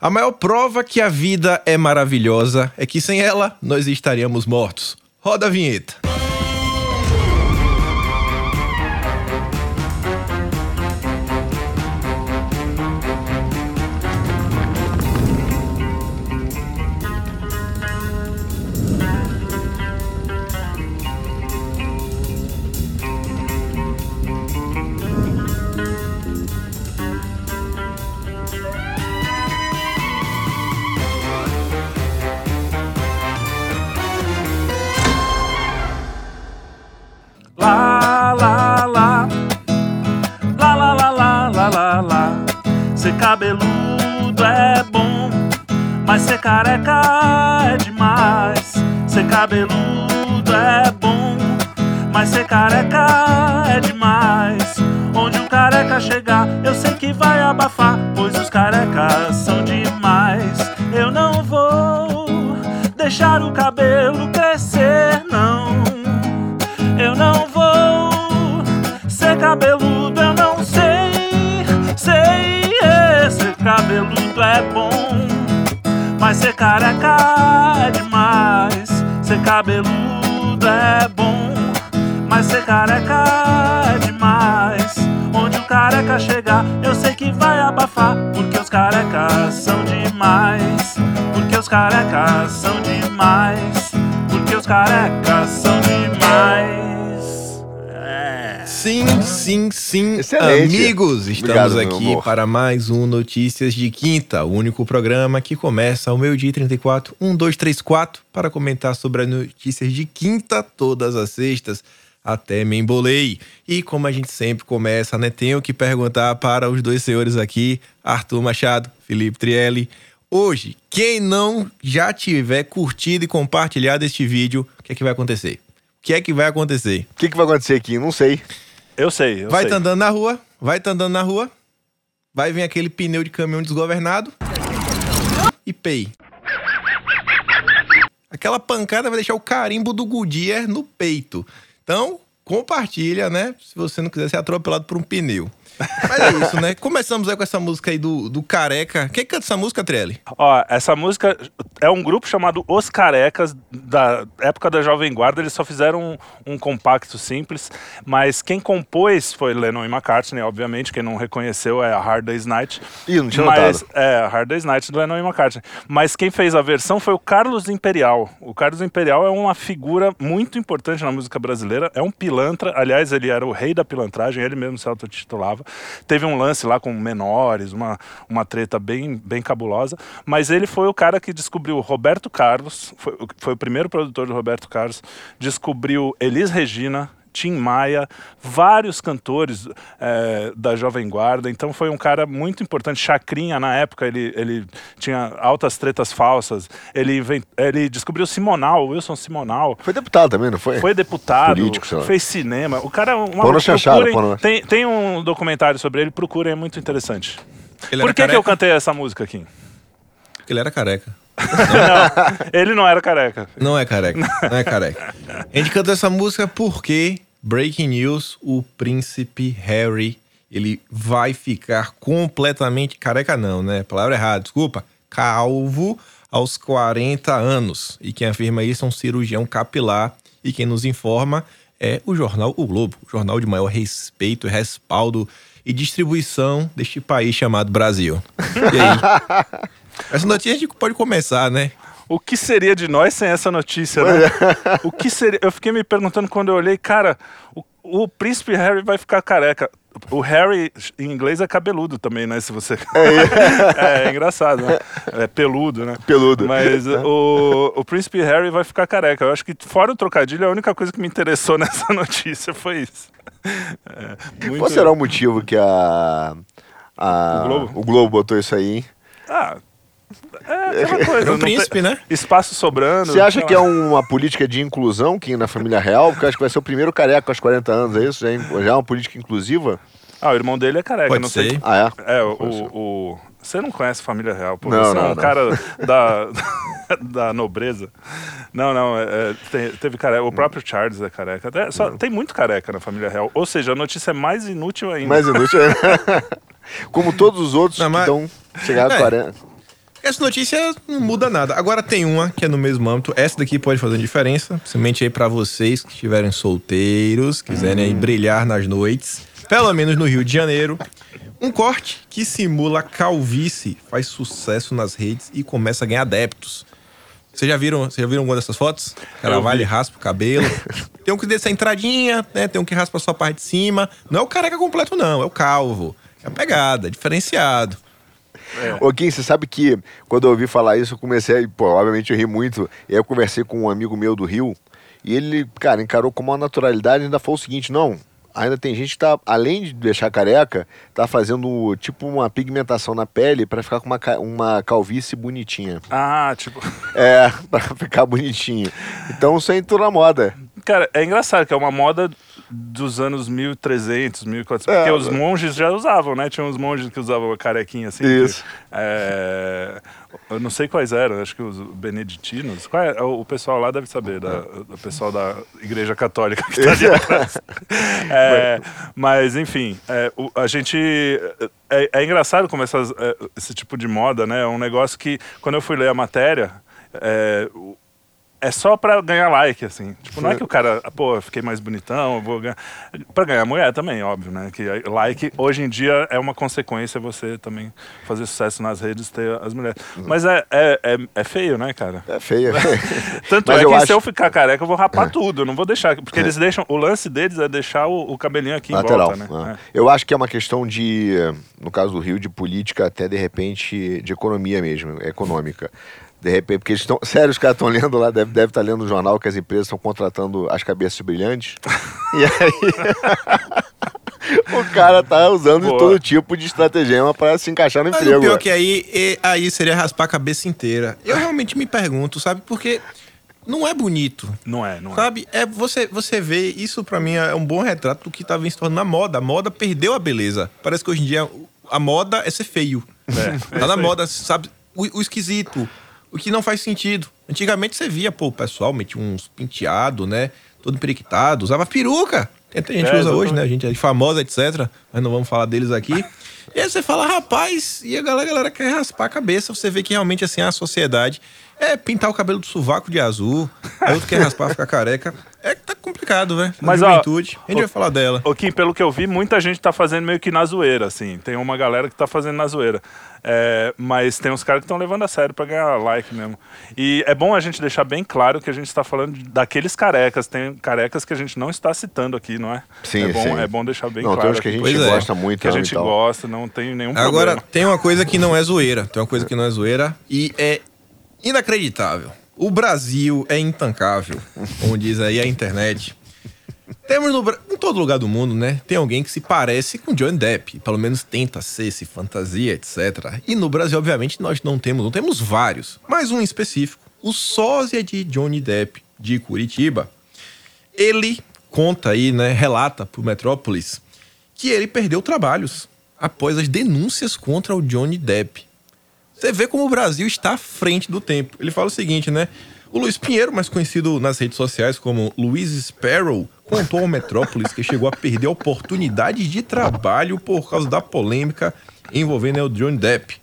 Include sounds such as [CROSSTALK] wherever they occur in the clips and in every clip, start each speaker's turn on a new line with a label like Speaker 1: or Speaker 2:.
Speaker 1: A maior prova que a vida é maravilhosa é que sem ela nós estaríamos mortos. Roda a vinheta.
Speaker 2: Excelente.
Speaker 1: Amigos, estamos
Speaker 2: Obrigado,
Speaker 1: aqui para mais um Notícias de Quinta, o único programa que começa ao meio-dia e 34, 1, 2, 3, 4, para comentar sobre as notícias de quinta todas as sextas. Até me embolei. E como a gente sempre começa, né? Tenho que perguntar para os dois senhores aqui, Arthur Machado, Felipe Trielli. Hoje, quem não já tiver curtido e compartilhado este vídeo, o que é que vai acontecer? O que é que vai acontecer?
Speaker 2: O que, que vai acontecer aqui? Não sei.
Speaker 3: Eu sei, eu
Speaker 1: vai
Speaker 3: sei.
Speaker 1: tá andando na rua, vai tá andando na rua, vai vir aquele pneu de caminhão desgovernado e pei. Aquela pancada vai deixar o carimbo do Goodyear no peito. Então, compartilha, né? Se você não quiser ser atropelado por um pneu. Mas é isso, né? Começamos aí com essa música aí do, do Careca. Quem canta essa música, Trelli?
Speaker 3: Ó, essa música é um grupo chamado Os Carecas, da época da Jovem Guarda. Eles só fizeram um, um compacto simples, mas quem compôs foi Lennon e McCartney, obviamente. Quem não reconheceu é a Hard Day's Night.
Speaker 2: Ih, não tinha
Speaker 3: mas,
Speaker 2: notado.
Speaker 3: É, a Hard Day's Night do Lennon e McCartney. Mas quem fez a versão foi o Carlos Imperial. O Carlos Imperial é uma figura muito importante na música brasileira. É um pilantra. Aliás, ele era o rei da pilantragem, ele mesmo se autotitulava. Teve um lance lá com menores, uma, uma treta bem, bem cabulosa. Mas ele foi o cara que descobriu Roberto Carlos, foi, foi o primeiro produtor do Roberto Carlos, descobriu Elis Regina, Tim Maia, vários cantores eh, da Jovem Guarda. Então foi um cara muito importante. Chacrinha, na época, ele, ele tinha altas tretas falsas. Ele, invent- ele descobriu Simonal, Wilson Simonal.
Speaker 2: Foi deputado também, não foi?
Speaker 3: Foi deputado,
Speaker 2: Político, sei lá.
Speaker 3: fez cinema. O cara é uma
Speaker 2: Pô
Speaker 3: procurem-
Speaker 2: pô
Speaker 3: tem, tem um documentário sobre ele, procurem, é muito interessante.
Speaker 1: Ele
Speaker 3: Por que, que eu cantei essa música aqui?
Speaker 1: Porque ele era careca.
Speaker 3: Não, ele não era careca.
Speaker 1: Não é careca. Não é careca. A gente canta essa música porque, breaking news, o príncipe Harry, ele vai ficar completamente careca não, né? Palavra errada, desculpa. Calvo aos 40 anos. E quem afirma isso é um cirurgião capilar. E quem nos informa é o jornal O Globo, o jornal de maior respeito, respaldo e distribuição deste país chamado Brasil. E aí? [LAUGHS] Essa notícia a gente pode começar, né?
Speaker 3: O que seria de nós sem essa notícia, né? [LAUGHS] O que seria? Eu fiquei me perguntando quando eu olhei, cara, o, o príncipe Harry vai ficar careca. O Harry, em inglês, é cabeludo também, né? Se você. É, [LAUGHS] é engraçado, né? É peludo, né?
Speaker 2: Peludo.
Speaker 3: Mas o, o príncipe Harry vai ficar careca. Eu acho que, fora o trocadilho, a única coisa que me interessou [LAUGHS] nessa notícia foi isso. É, muito-
Speaker 2: Qual será o motivo que a, a-
Speaker 3: O Globo?
Speaker 2: o Globo botou isso aí? hein?
Speaker 3: Ah, é aquela coisa.
Speaker 1: É um príncipe, né?
Speaker 3: Espaço sobrando.
Speaker 2: Você acha que é uma política de inclusão que na família real? Porque eu acho que vai ser o primeiro careca aos 40 anos, é isso? Já é, já é uma política inclusiva?
Speaker 3: Ah, o irmão dele é careca,
Speaker 1: Pode
Speaker 3: não sei.
Speaker 1: ser.
Speaker 2: Ah, é?
Speaker 3: É, o, o, o- Você não conhece família real, pô.
Speaker 2: Não,
Speaker 3: você é
Speaker 2: não,
Speaker 3: um
Speaker 2: não.
Speaker 3: cara da, [LAUGHS] da nobreza. Não, não, é, é, te- teve careca. O próprio Charles é careca. Até- só- tem muito careca na família real. Ou seja, a notícia é mais inútil ainda.
Speaker 2: Mais inútil. [LAUGHS] Como todos os outros
Speaker 1: Não,
Speaker 2: que
Speaker 1: mas-
Speaker 2: estão chegando a
Speaker 1: É.
Speaker 2: 40.
Speaker 1: Essa notícia não muda nada. Agora tem uma que é no mesmo âmbito. Essa daqui pode fazer diferença, principalmente aí pra vocês que estiverem solteiros, quiserem aí brilhar nas noites, pelo menos no Rio de Janeiro. Um corte que simula calvície faz sucesso nas redes e começa a ganhar adeptos. Vocês já viram, vocês já viram alguma dessas fotos? O cara
Speaker 3: Eu
Speaker 1: vai
Speaker 3: vi.
Speaker 1: e raspa o cabelo. [LAUGHS] tem um que desce a entradinha, né? Tem um que raspa só a parte de cima. Não é o careca completo, não, é o calvo. É a pegada, é diferenciado.
Speaker 2: Ô, Kim, você sabe que quando eu ouvi falar isso, eu comecei, a, pô, obviamente eu ri muito. E aí eu conversei com um amigo meu do Rio, e ele, cara, encarou com uma naturalidade e ainda falou o seguinte: não, ainda tem gente que tá, além de deixar careca, tá fazendo tipo uma pigmentação na pele pra ficar com uma, uma calvície bonitinha.
Speaker 3: Ah, tipo. [LAUGHS]
Speaker 2: É, pra ficar bonitinho. Então isso aí entrou na moda.
Speaker 3: Cara, é engraçado que é uma moda dos anos 1300, 1400.
Speaker 2: É,
Speaker 3: porque os monges já usavam, né? Tinha uns monges que usavam a carequinha assim.
Speaker 2: Isso.
Speaker 3: que, é, eu não sei quais eram, acho que os beneditinos. Qual é? O pessoal lá deve saber, da, o pessoal da Igreja Católica que tá ali atrás. [LAUGHS] É, mas, enfim, é, o- a gente. É, é engraçado como essas, é, esse tipo de moda, né? É um negócio que, quando eu fui ler a matéria. é, o- é só pra ganhar like, assim. Tipo, não é que o cara, ah, pô, eu fiquei mais bonitão, eu vou ganhar. Pra ganhar mulher também, óbvio, né? Que like, hoje em dia, é uma consequência você também fazer sucesso nas redes, ter as mulheres. Mas é, é, é, é feio, né, cara?
Speaker 2: É feio. [LAUGHS]
Speaker 3: Tanto
Speaker 2: Mas
Speaker 3: é
Speaker 2: eu
Speaker 3: que
Speaker 2: acho-
Speaker 3: se eu ficar careca, eu vou rapar tudo, eu não vou deixar. Porque eles deixam. O lance deles é deixar o, o cabelinho aqui em
Speaker 2: Lateral.
Speaker 3: volta, né?
Speaker 2: né? Eu acho que é uma questão de, no caso do Rio, de política, até de repente de economia mesmo, econômica. De repente, porque eles estão. [LAUGHS] Sério, os caras estão lendo lá, deve estar tá lendo o jornal que as empresas estão contratando as cabeças brilhantes. [LAUGHS] e aí. [LAUGHS] o cara tá usando de todo tipo de estratagema para se encaixar no
Speaker 1: Mas
Speaker 2: emprego.
Speaker 1: o pior que aí, e- aí seria raspar a cabeça inteira. Eu realmente me pergunto, sabe? Porque não é bonito.
Speaker 3: Não é, não é.
Speaker 1: Sabe? É, você, você vê, isso pra mim é um bom retrato do que tá se tornando a moda. A moda perdeu a beleza. Parece que hoje em dia a moda é ser feio.
Speaker 3: É,
Speaker 1: tá na moda, sabe? O, o esquisito, o que não faz sentido. Antigamente você via, pô, o pessoal metia uns penteados, né? Todo periquitado, usava peruca. Tem gente
Speaker 3: É,
Speaker 1: que usa hoje, né? A gente é famosa, etc. Mas não vamos falar deles aqui. [LAUGHS] E aí você fala, rapaz, e a galera, a galera quer raspar a cabeça. Você vê que realmente, assim, a sociedade é pintar o cabelo do sovaco de azul. Aí outro quer raspar, ficar careca. É que tá complicado, velho.
Speaker 3: Mas,
Speaker 1: Mas,
Speaker 3: ó,
Speaker 1: juventude. a gente
Speaker 3: o-
Speaker 1: vai falar dela.
Speaker 3: Ô, Kim, pelo que eu vi, muita gente tá fazendo meio que na zoeira, assim. Tem uma galera que tá fazendo na zoeira. É, mas tem uns caras que estão levando a sério pra ganhar like mesmo. E é bom a gente deixar bem claro que a gente está falando daqueles carecas. Tem carecas que a gente não está citando aqui, não é?
Speaker 2: Sim,
Speaker 3: é bom,
Speaker 2: sim.
Speaker 3: É bom deixar bem
Speaker 2: Não, tem
Speaker 3: claro.
Speaker 2: uns que a gente
Speaker 1: Pois é.
Speaker 2: gosta muito.
Speaker 3: que a
Speaker 2: né,
Speaker 3: gente
Speaker 2: e
Speaker 3: gosta, não tem nenhum
Speaker 1: Agora,
Speaker 3: problema.
Speaker 1: tem uma coisa que não é zoeira. Tem uma coisa que não é zoeira e é inacreditável. O Brasil é intancável, como diz aí a internet. Temos no, em todo lugar do mundo, né? Tem alguém que se parece com Johnny Depp. Pelo menos tenta ser, se fantasia, etc. E no Brasil, obviamente, nós não temos, não temos vários. Mas um específico. O sósia de Johnny Depp, de Curitiba. Ele conta aí, né? Relata pro Metrópolis que ele perdeu trabalhos após as denúncias contra o Johnny Depp. Você vê como o Brasil está à frente do tempo. Ele fala o seguinte, né? O Luiz Pinheiro, mais conhecido nas redes sociais como Luiz Sparrow, contou ao Metrópolis que chegou a perder oportunidades de trabalho por causa da polêmica envolvendo o Johnny Depp.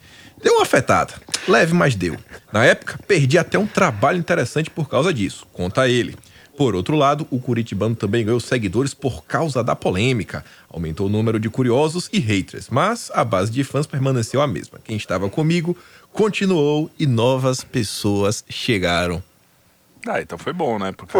Speaker 1: Deu uma afetada, leve, mas deu. Na época, perdi até um trabalho interessante por causa disso, conta ele. Por outro lado, o Curitibano também ganhou seguidores por causa da polêmica. Aumentou o número de curiosos e haters, mas a base de fãs permaneceu a mesma. Quem estava comigo continuou e novas pessoas chegaram.
Speaker 3: Ah, então foi bom, né? Porque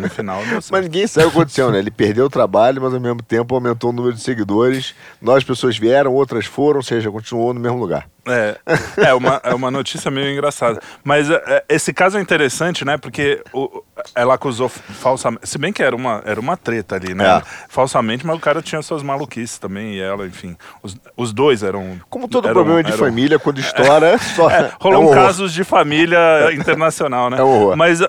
Speaker 3: no final. [LAUGHS]
Speaker 2: Mas ninguém sabe o que aconteceu, né? Ele perdeu o trabalho, mas ao mesmo tempo aumentou o número de seguidores. Novas pessoas vieram, outras foram, ou seja, continuou no mesmo lugar.
Speaker 3: É, é, uma, é uma notícia meio engraçada. Mas é, é, esse caso é interessante, né? Porque o- ela acusou falsamente. Se bem que era uma, era uma treta ali, né?
Speaker 2: É.
Speaker 3: Falsamente, mas o cara tinha suas maluquices também, e ela, enfim. Os, os dois eram.
Speaker 2: Como todo
Speaker 3: eram-
Speaker 2: problema de
Speaker 3: eram-
Speaker 2: família, quando estoura, [LAUGHS] só.
Speaker 3: É,
Speaker 2: é um
Speaker 3: rolou casos de família internacional, né?
Speaker 2: É um horror.
Speaker 3: Mas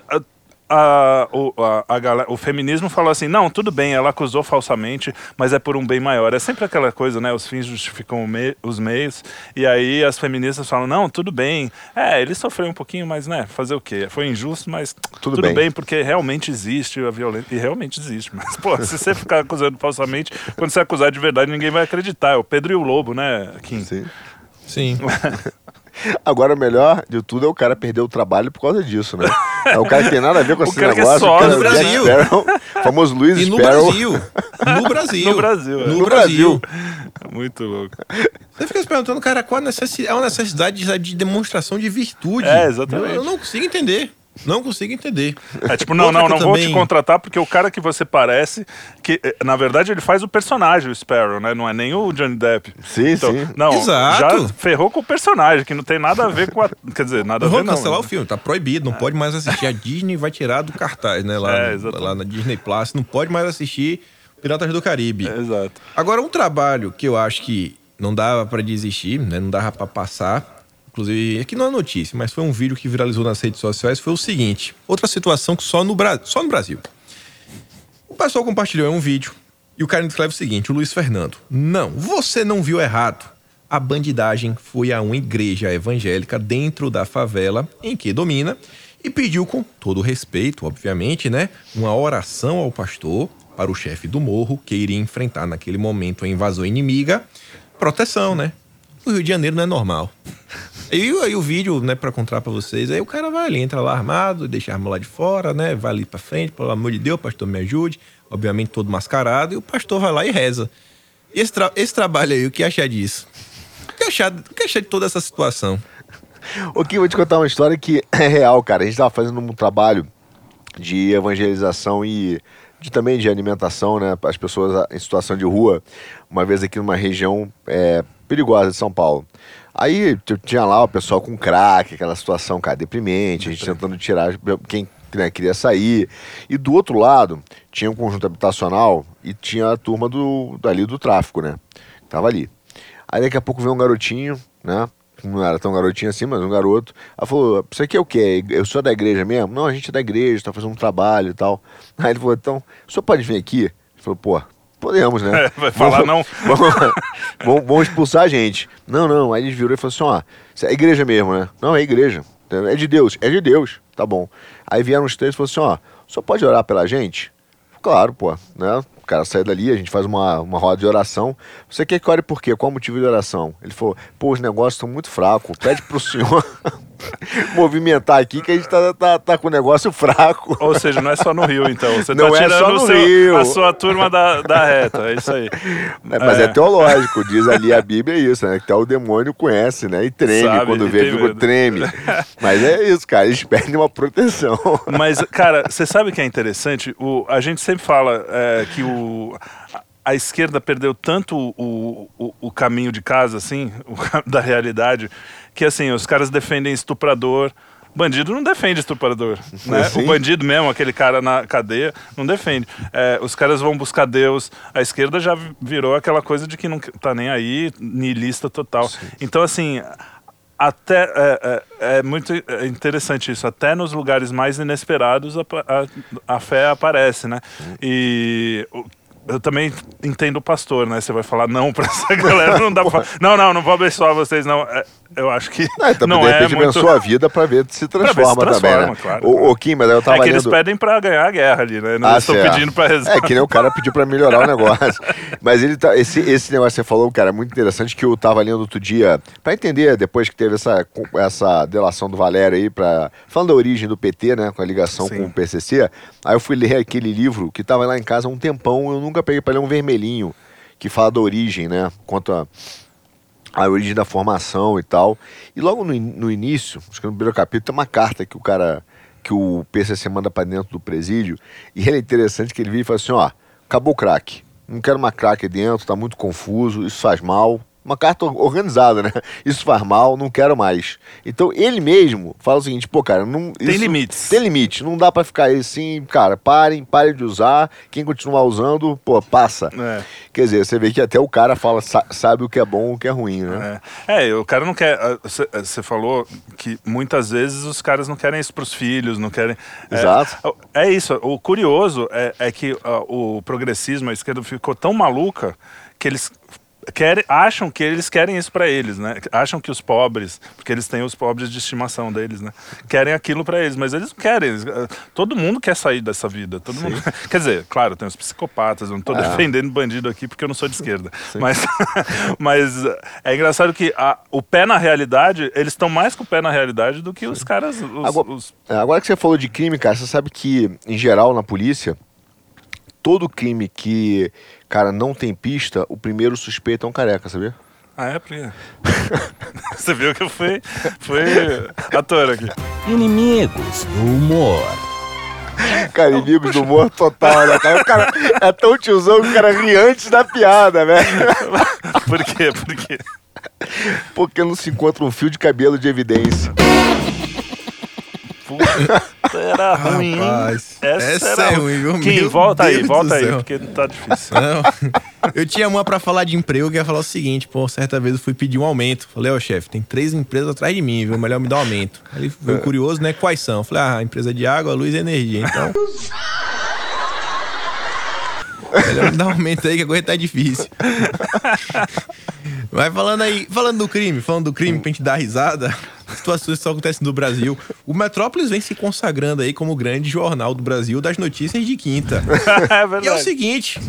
Speaker 3: a, a- o, a- a galera- o feminismo falou assim: não, tudo bem, ela acusou falsamente, mas é por um bem maior. É sempre aquela coisa, né? Os fins justificam o me- os meios. E aí as feministas falam: não, tudo bem. É, ele sofreu um pouquinho, mas, né? Fazer o quê? Foi injusto, mas
Speaker 2: Tudo
Speaker 3: tudo,
Speaker 2: bem.
Speaker 3: bem. porque realmente existe a violência. E realmente existe. [LAUGHS] Mas, pô, se você ficar acusando falsamente, quando você acusar de verdade, ninguém vai acreditar. É o Pedro e o Lobo, né, Kim?
Speaker 2: Sim.
Speaker 1: Sim. [LAUGHS]
Speaker 2: Agora, o melhor de tudo é o cara perder o trabalho por causa disso, né? É o cara que tem nada a ver com [LAUGHS] esse
Speaker 3: que é
Speaker 2: negócio.
Speaker 3: só
Speaker 2: o cara
Speaker 3: no
Speaker 2: é
Speaker 1: Brasil.
Speaker 2: Sparrow, [LAUGHS] famoso Luiz
Speaker 1: E no
Speaker 2: Sparrow.
Speaker 1: Brasil. No Brasil.
Speaker 3: No Brasil, é.
Speaker 1: No
Speaker 2: No
Speaker 1: Brasil. [LAUGHS]
Speaker 3: Muito louco.
Speaker 1: Você fica se perguntando, cara, qual a necessidade, é uma necessidade de, de demonstração de virtude.
Speaker 3: É, exatamente.
Speaker 1: Eu, eu não consigo entender. Não consigo entender.
Speaker 3: É tipo, não,
Speaker 1: Outra
Speaker 3: não, não vou
Speaker 1: também-
Speaker 3: te contratar porque o cara que você parece, que eh, na verdade ele faz o personagem, o Sparrow, né? Não é nem o Johnny Depp.
Speaker 2: Sim,
Speaker 3: Então,
Speaker 2: sim.
Speaker 3: Não,
Speaker 1: Exato.
Speaker 3: já ferrou com o personagem, que não tem nada a ver com a. Quer dizer, nada a ver
Speaker 1: Vamos
Speaker 3: não.
Speaker 1: cancelar
Speaker 3: né?
Speaker 1: o filme, tá proibido, não pode mais assistir. A Disney vai tirar do cartaz, né? Lá,
Speaker 3: É,
Speaker 1: no-
Speaker 3: exatamente.
Speaker 1: lá na Disney Plus, não pode mais assistir Piratas do Caribe.
Speaker 3: Exato.
Speaker 1: Agora, um trabalho que eu acho que não dava pra desistir, né? Não dava pra passar. Inclusive, aqui não é notícia, mas foi um vídeo que viralizou nas redes sociais. Foi o seguinte: outra situação que só no, Bra... só no Brasil. O pessoal compartilhou um vídeo e o cara escreve o seguinte: o Luiz Fernando. Não, você não viu errado. A bandidagem foi a uma igreja evangélica dentro da favela em que domina e pediu, com todo respeito, obviamente, né, uma oração ao pastor para o chefe do morro que iria enfrentar naquele momento a invasão inimiga, proteção, né? O Rio de Janeiro não é normal. E aí o vídeo, né, pra contar pra vocês, aí o cara vai ali, entra lá armado, deixa a arma lá de fora, né, vai ali pra frente, pelo amor de Deus, pastor, me ajude. Obviamente todo mascarado, e o pastor vai lá e reza. Esse, tra- esse trabalho aí, o que achar disso? O que achar, o que achar de toda essa situação?
Speaker 2: Ô, Kim, vou te contar uma história que [LAUGHS] é real, cara. A gente tava fazendo um trabalho de evangelização e de, também de alimentação, né? As pessoas em situação de rua, uma vez aqui numa região é, perigosa de São Paulo. Aí tinha lá o pessoal com crack, aquela situação, cara, deprimente, a gente tentando tirar quem né, queria sair. E do outro lado, tinha um conjunto habitacional e tinha a turma do, dali do tráfico, né? Tava ali. Aí daqui a pouco veio um garotinho, né? Não era tão garotinho assim, mas um garoto. Aí falou: Isso aqui é o quê? Eu sou da igreja mesmo? Não, a gente é da igreja, tá fazendo um trabalho e tal. Aí ele falou: Então, o senhor pode vir aqui? Ele falou: Pô, podemos, né? [LAUGHS]
Speaker 3: É, vai falar não? [LAUGHS]
Speaker 2: Vamos, vamos expulsar a gente. Não, não. Aí ele virou e falou assim: Ó, é igreja mesmo, né? Não, é igreja. É de Deus, é de Deus. Tá bom. Aí vieram os três e falaram assim: Ó, senhor pode orar pela gente? Claro, pô, né? O cara sai dali, a gente faz uma, uma roda de oração. Você quer que ore por quê? Qual o motivo de oração? Ele falou, pô, os negócios estão muito fracos. Pede pro [LAUGHS] senhor [LAUGHS] movimentar aqui que a gente tá, tá, tá com o negócio fraco.
Speaker 3: Ou seja, não é só no Rio, então. Você
Speaker 2: Não
Speaker 3: tá
Speaker 2: é
Speaker 3: tirando
Speaker 2: só no
Speaker 3: seu-
Speaker 2: Rio.
Speaker 3: a sua turma da, da reta. É isso aí. [LAUGHS]
Speaker 2: É, mas é. teológico, diz ali a Bíblia isso, né? Que até o demônio conhece, né? E treme
Speaker 3: Sabe,
Speaker 2: quando vê, fica treme. [LAUGHS] Mas é isso, cara, eles pedem uma proteção.
Speaker 3: Mas, cara, você sabe que é interessante? O, a gente sempre fala é, que o, a, esquerda perdeu tanto o, o, o caminho de casa, assim, [LAUGHS] o da realidade, que assim, os caras defendem estuprador. Bandido não defende estuprador, né?
Speaker 2: Sim.
Speaker 3: O bandido mesmo, aquele cara na cadeia, não defende. É, os caras vão buscar Deus. A esquerda já virou aquela coisa de que não tá nem aí, niilista total. Então, assim, até é, é- é muito interessante isso. Até nos lugares mais inesperados a, a, a fé aparece, né? E eu também entendo o pastor, né? Você vai falar não pra essa [LAUGHS] galera, não dá pra falar, Não, não, não vou abençoar vocês, não. É, eu acho que
Speaker 2: Não,
Speaker 3: não
Speaker 2: de
Speaker 3: é
Speaker 2: repente
Speaker 3: muito...
Speaker 2: abençoa a vida pra ver se [LAUGHS]
Speaker 3: ver se
Speaker 2: transforma, também,
Speaker 3: transforma,
Speaker 2: né?
Speaker 3: claro, claro.
Speaker 2: ô, Kim, mas eu tava
Speaker 3: É que eles
Speaker 2: lendo...
Speaker 3: pedem pra ganhar a guerra ali, né? Não
Speaker 2: Ah,
Speaker 3: estão
Speaker 2: certo.
Speaker 3: pedindo pra rezar.
Speaker 2: É, que nem o cara pediu pra melhorar o [LAUGHS] negócio. Mas ele tá, esse, esse negócio que você falou, cara, é muito interessante que eu tava lendo outro dia, pra entender, depois que teve essa, essa delação do Valério aí, pra, falando da origem do PT, né, com a ligação
Speaker 3: Sim.
Speaker 2: com o PCC, aí eu fui ler aquele livro que tava lá em casa há um tempão, eu nunca peguei pra ler um vermelhinho, que fala da origem, né, conta a origem da formação e tal. E logo no, no início, acho que no primeiro capítulo, tem uma carta que o cara, que o PCC manda pra dentro do presídio. E ele é interessante que ele vira e fala assim: ó, acabou o crack. Não quero uma crack dentro, tá muito confuso, isso faz mal. Uma carta or- organizada, né? Isso faz mal, não quero mais. Então ele mesmo fala o seguinte, pô, cara, não.
Speaker 3: Tem
Speaker 2: isso-
Speaker 3: limites.
Speaker 2: Tem limite, não dá pra ficar aí assim, cara, parem, parem de usar. Quem continuar usando, pô, passa.
Speaker 3: É.
Speaker 2: Quer dizer, você vê que até o cara fala, sa- sabe o que é bom o que é ruim, né?
Speaker 3: É. É, o cara não quer. Você falou que muitas vezes os caras não querem isso pros filhos, não querem. é,
Speaker 2: Exato.
Speaker 3: É, isso. O curioso é, é que ah, o progressismo, a esquerda ficou tão maluca que eles querem, acham que eles querem isso pra eles, né? Acham que os pobres, porque eles têm os pobres de estimação deles, né? Querem aquilo pra eles, mas eles não querem. eh, todo mundo quer sair dessa vida. Todo mundo, [LAUGHS] quer dizer, claro, tem os psicopatas. Eu não tô
Speaker 2: Ah.
Speaker 3: defendendo bandido aqui porque eu não sou de esquerda. Mas, [LAUGHS] mas é engraçado que a- o pé na realidade, eles estão mais com o pé na realidade do que os caras. Os,
Speaker 2: Agora,
Speaker 3: os-
Speaker 2: é, agora que você falou de crime, cara, você sabe que, em geral, na polícia, todo crime que, cara, não tem pista, o primeiro suspeito é um careca, sabia?
Speaker 3: Ah, é, porque... [LAUGHS] Você viu que eu fui, fui ator aqui.
Speaker 4: Inimigos do humor.
Speaker 2: Cara, inimigos do humor total, né, cara? O cara é tão tiozão que o cara ri antes da piada, velho. [LAUGHS]
Speaker 3: Por quê? Por quê?
Speaker 2: Porque não se encontra um fio de cabelo de evidência.
Speaker 3: Puta, era [LAUGHS] ruim?
Speaker 1: Rapaz,
Speaker 3: Essa,
Speaker 1: essa
Speaker 3: era
Speaker 1: é ruim, viu? Meu
Speaker 3: volta aí,
Speaker 1: Deus
Speaker 3: volta
Speaker 1: do
Speaker 3: aí, porque tá difícil.
Speaker 1: Não. Eu tinha uma pra falar de emprego que ia falar o seguinte, pô, certa vez eu fui pedir um aumento. Falei, ó, chefe, tem três empresas atrás de mim, viu? Melhor me dar um aumento. Aí ele
Speaker 3: É.
Speaker 1: foi curioso, né? Quais são? Eu Falei, ah, empresa de água, luz e energia. Então. [LAUGHS] Melhor me dar um aumento aí que a coisa tá difícil. Mas falando aí, falando do crime, falando do crime pra gente dar risada, situações que só acontecem no Brasil. O Metrópolis vem se consagrando aí como o grande jornal do Brasil das notícias de quinta. [LAUGHS]
Speaker 3: é
Speaker 1: E é o
Speaker 3: verdade.
Speaker 1: seguinte: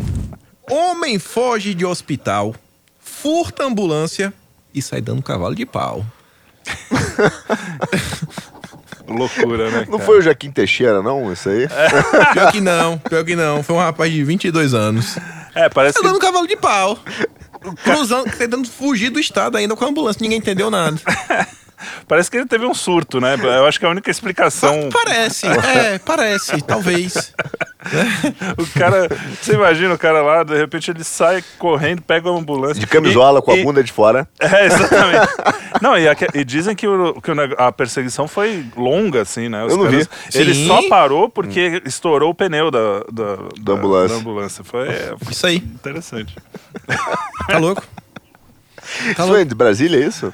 Speaker 1: homem foge de hospital, furta ambulância e sai dando cavalo de pau. [LAUGHS]
Speaker 3: Loucura, né?
Speaker 2: Não
Speaker 3: cara?
Speaker 2: foi o Joaquim Teixeira, não? Isso aí? [LAUGHS]
Speaker 1: Pior que não, pior que não. Foi um rapaz de 22 anos.
Speaker 3: É, parece
Speaker 1: Tá
Speaker 3: que.
Speaker 1: dando cavalo de pau. [LAUGHS] Cruzando, tentando fugir do estado ainda com a ambulância. Ninguém entendeu nada. [LAUGHS]
Speaker 3: Parece que ele teve um surto, né? Eu acho que a única explicação.
Speaker 1: Parece, é, parece, [LAUGHS] talvez.
Speaker 3: O cara. Você imagina o cara lá, de repente ele sai correndo, pega uma ambulância.
Speaker 2: De camisola,
Speaker 3: e-
Speaker 2: com a
Speaker 3: e-
Speaker 2: bunda de fora.
Speaker 3: É, exatamente. não, e, aque- e dizem que, o- que a perseguição foi longa, assim, né? Os
Speaker 2: Eu não vi.
Speaker 3: Ele
Speaker 1: Sim.
Speaker 3: só parou porque estourou o pneu da, da, da-
Speaker 2: ambulância.
Speaker 3: da ambulância. Foi, é, foi
Speaker 1: Isso aí,
Speaker 3: interessante.
Speaker 1: tá louco? [LAUGHS] Tá
Speaker 2: Isso
Speaker 1: louco.
Speaker 2: é de Brasília, é isso?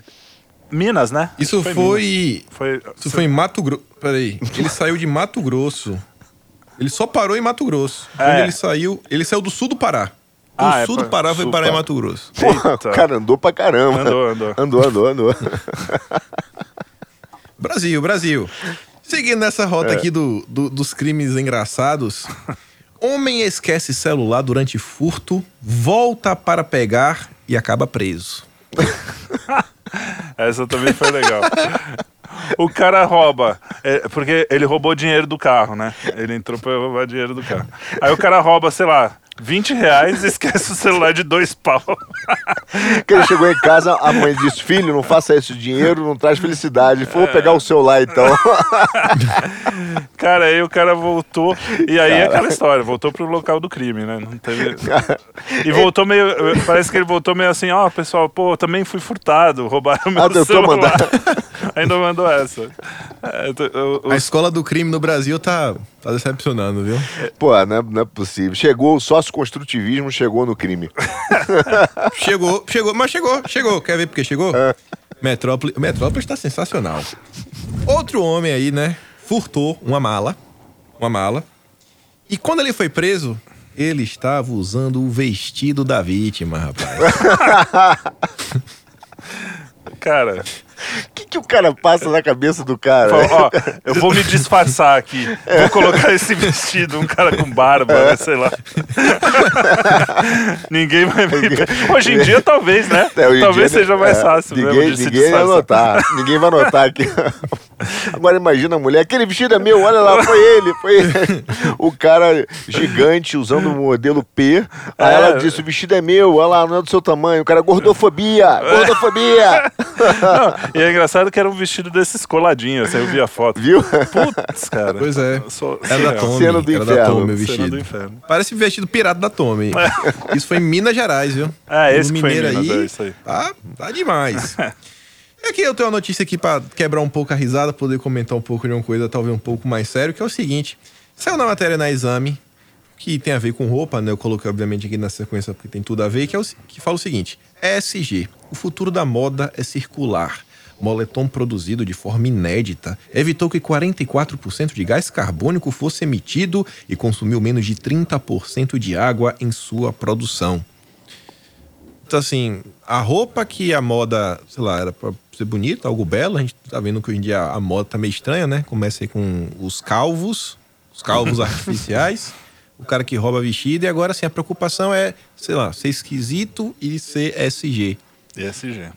Speaker 3: Minas, né?
Speaker 1: Isso
Speaker 3: Minas.
Speaker 1: foi.
Speaker 3: Foi,
Speaker 1: Isso foi em Mato Grosso. Peraí. Ele saiu de Mato Grosso. Ele só parou em Mato Grosso.
Speaker 3: É.
Speaker 1: Quando ele saiu. Ele saiu do sul do Pará. Do
Speaker 3: Ah, é
Speaker 1: sul
Speaker 3: pra-
Speaker 1: do Pará foi parar em. Mato Grosso.
Speaker 2: Porra, o cara andou pra caramba.
Speaker 3: Andou, andou.
Speaker 2: Andou, andou, andou. [LAUGHS]
Speaker 1: Brasil, Brasil. Seguindo nessa
Speaker 3: É.
Speaker 1: rota aqui do, do- dos crimes engraçados. Homem esquece celular durante furto, volta para pegar e acaba preso. [LAUGHS]
Speaker 3: Essa também foi legal. O cara rouba, é, porque ele roubou dinheiro do carro, né? Ele entrou pra roubar dinheiro do carro. Aí o cara rouba, sei lá, 20 reais e [LAUGHS] esquece o celular de dois pau.
Speaker 2: Que ele chegou em casa, a mãe disse: Filho, não faça esse dinheiro, não traz felicidade. Vou pegar o celular então. [LAUGHS]
Speaker 3: Cara, aí o cara voltou. E aí é aquela história, voltou pro local do crime, né? Não teve. E voltou meio. Parece que ele voltou meio assim, ó, pessoal, pô, também fui furtado, roubaram meu
Speaker 2: Ah,
Speaker 3: celular.
Speaker 2: mandar. [LAUGHS]
Speaker 3: Ainda mandou essa. É, t- o- o-
Speaker 1: A escola do crime no Brasil tá, tá decepcionando, viu?
Speaker 2: Pô, não é, não é possível. Chegou o sócio-construtivismo, chegou no crime. [LAUGHS]
Speaker 1: Chegou, chegou, mas chegou, chegou. Quer ver por que chegou? Metrópole, Metrópolis tá sensacional. Outro homem aí, né? Furtou uma mala. Uma mala. E quando ele foi preso, ele estava usando o vestido da vítima, rapaz. [LAUGHS] [LAUGHS]
Speaker 3: Cara,
Speaker 2: O que, que o cara passa na cabeça do cara?
Speaker 3: Falou, ó, eu vou me [LAUGHS] disfarçar aqui. Vou colocar esse vestido, um cara com barba, né, sei lá. [LAUGHS] ninguém vai me... Hoje em dia, talvez, né?
Speaker 2: É,
Speaker 3: talvez
Speaker 2: dia,
Speaker 3: seja mais
Speaker 2: é,
Speaker 3: fácil
Speaker 2: Ninguém,
Speaker 3: mesmo de se
Speaker 2: ninguém vai
Speaker 3: disfarçar.
Speaker 2: notar. Ninguém vai notar aqui. [LAUGHS] Agora imagina a mulher, aquele vestido é meu, olha lá, foi ele, foi ele. O cara gigante usando o modelo P. Aí
Speaker 3: É.
Speaker 2: ela disse: o vestido é meu, olha lá, não é do seu tamanho. O cara, gordofobia, gordofobia.
Speaker 3: Não, e é engraçado que era um vestido desses coladinhos, assim, eu vi a foto.
Speaker 2: Viu?
Speaker 3: Putz, cara.
Speaker 1: Pois é.
Speaker 3: Sou-
Speaker 1: Era da. Tommy.
Speaker 2: Cena do
Speaker 1: era da
Speaker 2: inferno.
Speaker 1: Tommy o
Speaker 3: Cena
Speaker 1: vestido.
Speaker 3: do inferno.
Speaker 1: Parece vestido pirata da Tommy. Isso foi em Minas Gerais, viu?
Speaker 3: É, esse
Speaker 1: No
Speaker 3: que foi em
Speaker 1: Mineiro
Speaker 3: Minas,
Speaker 1: aí,
Speaker 3: é isso aí.
Speaker 1: Tá, tá demais. [LAUGHS] E aqui eu tenho uma notícia aqui pra quebrar um pouco a risada, poder comentar um pouco de uma coisa talvez um pouco mais sério, que é o seguinte. Saiu na matéria na Exame, que tem a ver com roupa, né? Eu coloquei obviamente aqui na sequência porque tem tudo a ver, que, é o, que fala o seguinte. ESG, o futuro da moda é circular. Moletom produzido de forma inédita evitou que 44% de gás carbônico fosse emitido e consumiu menos de 30% de água em sua produção. Então, assim, a roupa que a moda, sei lá, era pra ser bonita, algo belo, a gente tá vendo que hoje em dia a moda tá meio estranha, né? Começa aí com os calvos, os calvos [LAUGHS] artificiais, o cara que rouba vestido, e agora, assim, a preocupação é, sei lá, ser esquisito e ser SG.
Speaker 3: ESG.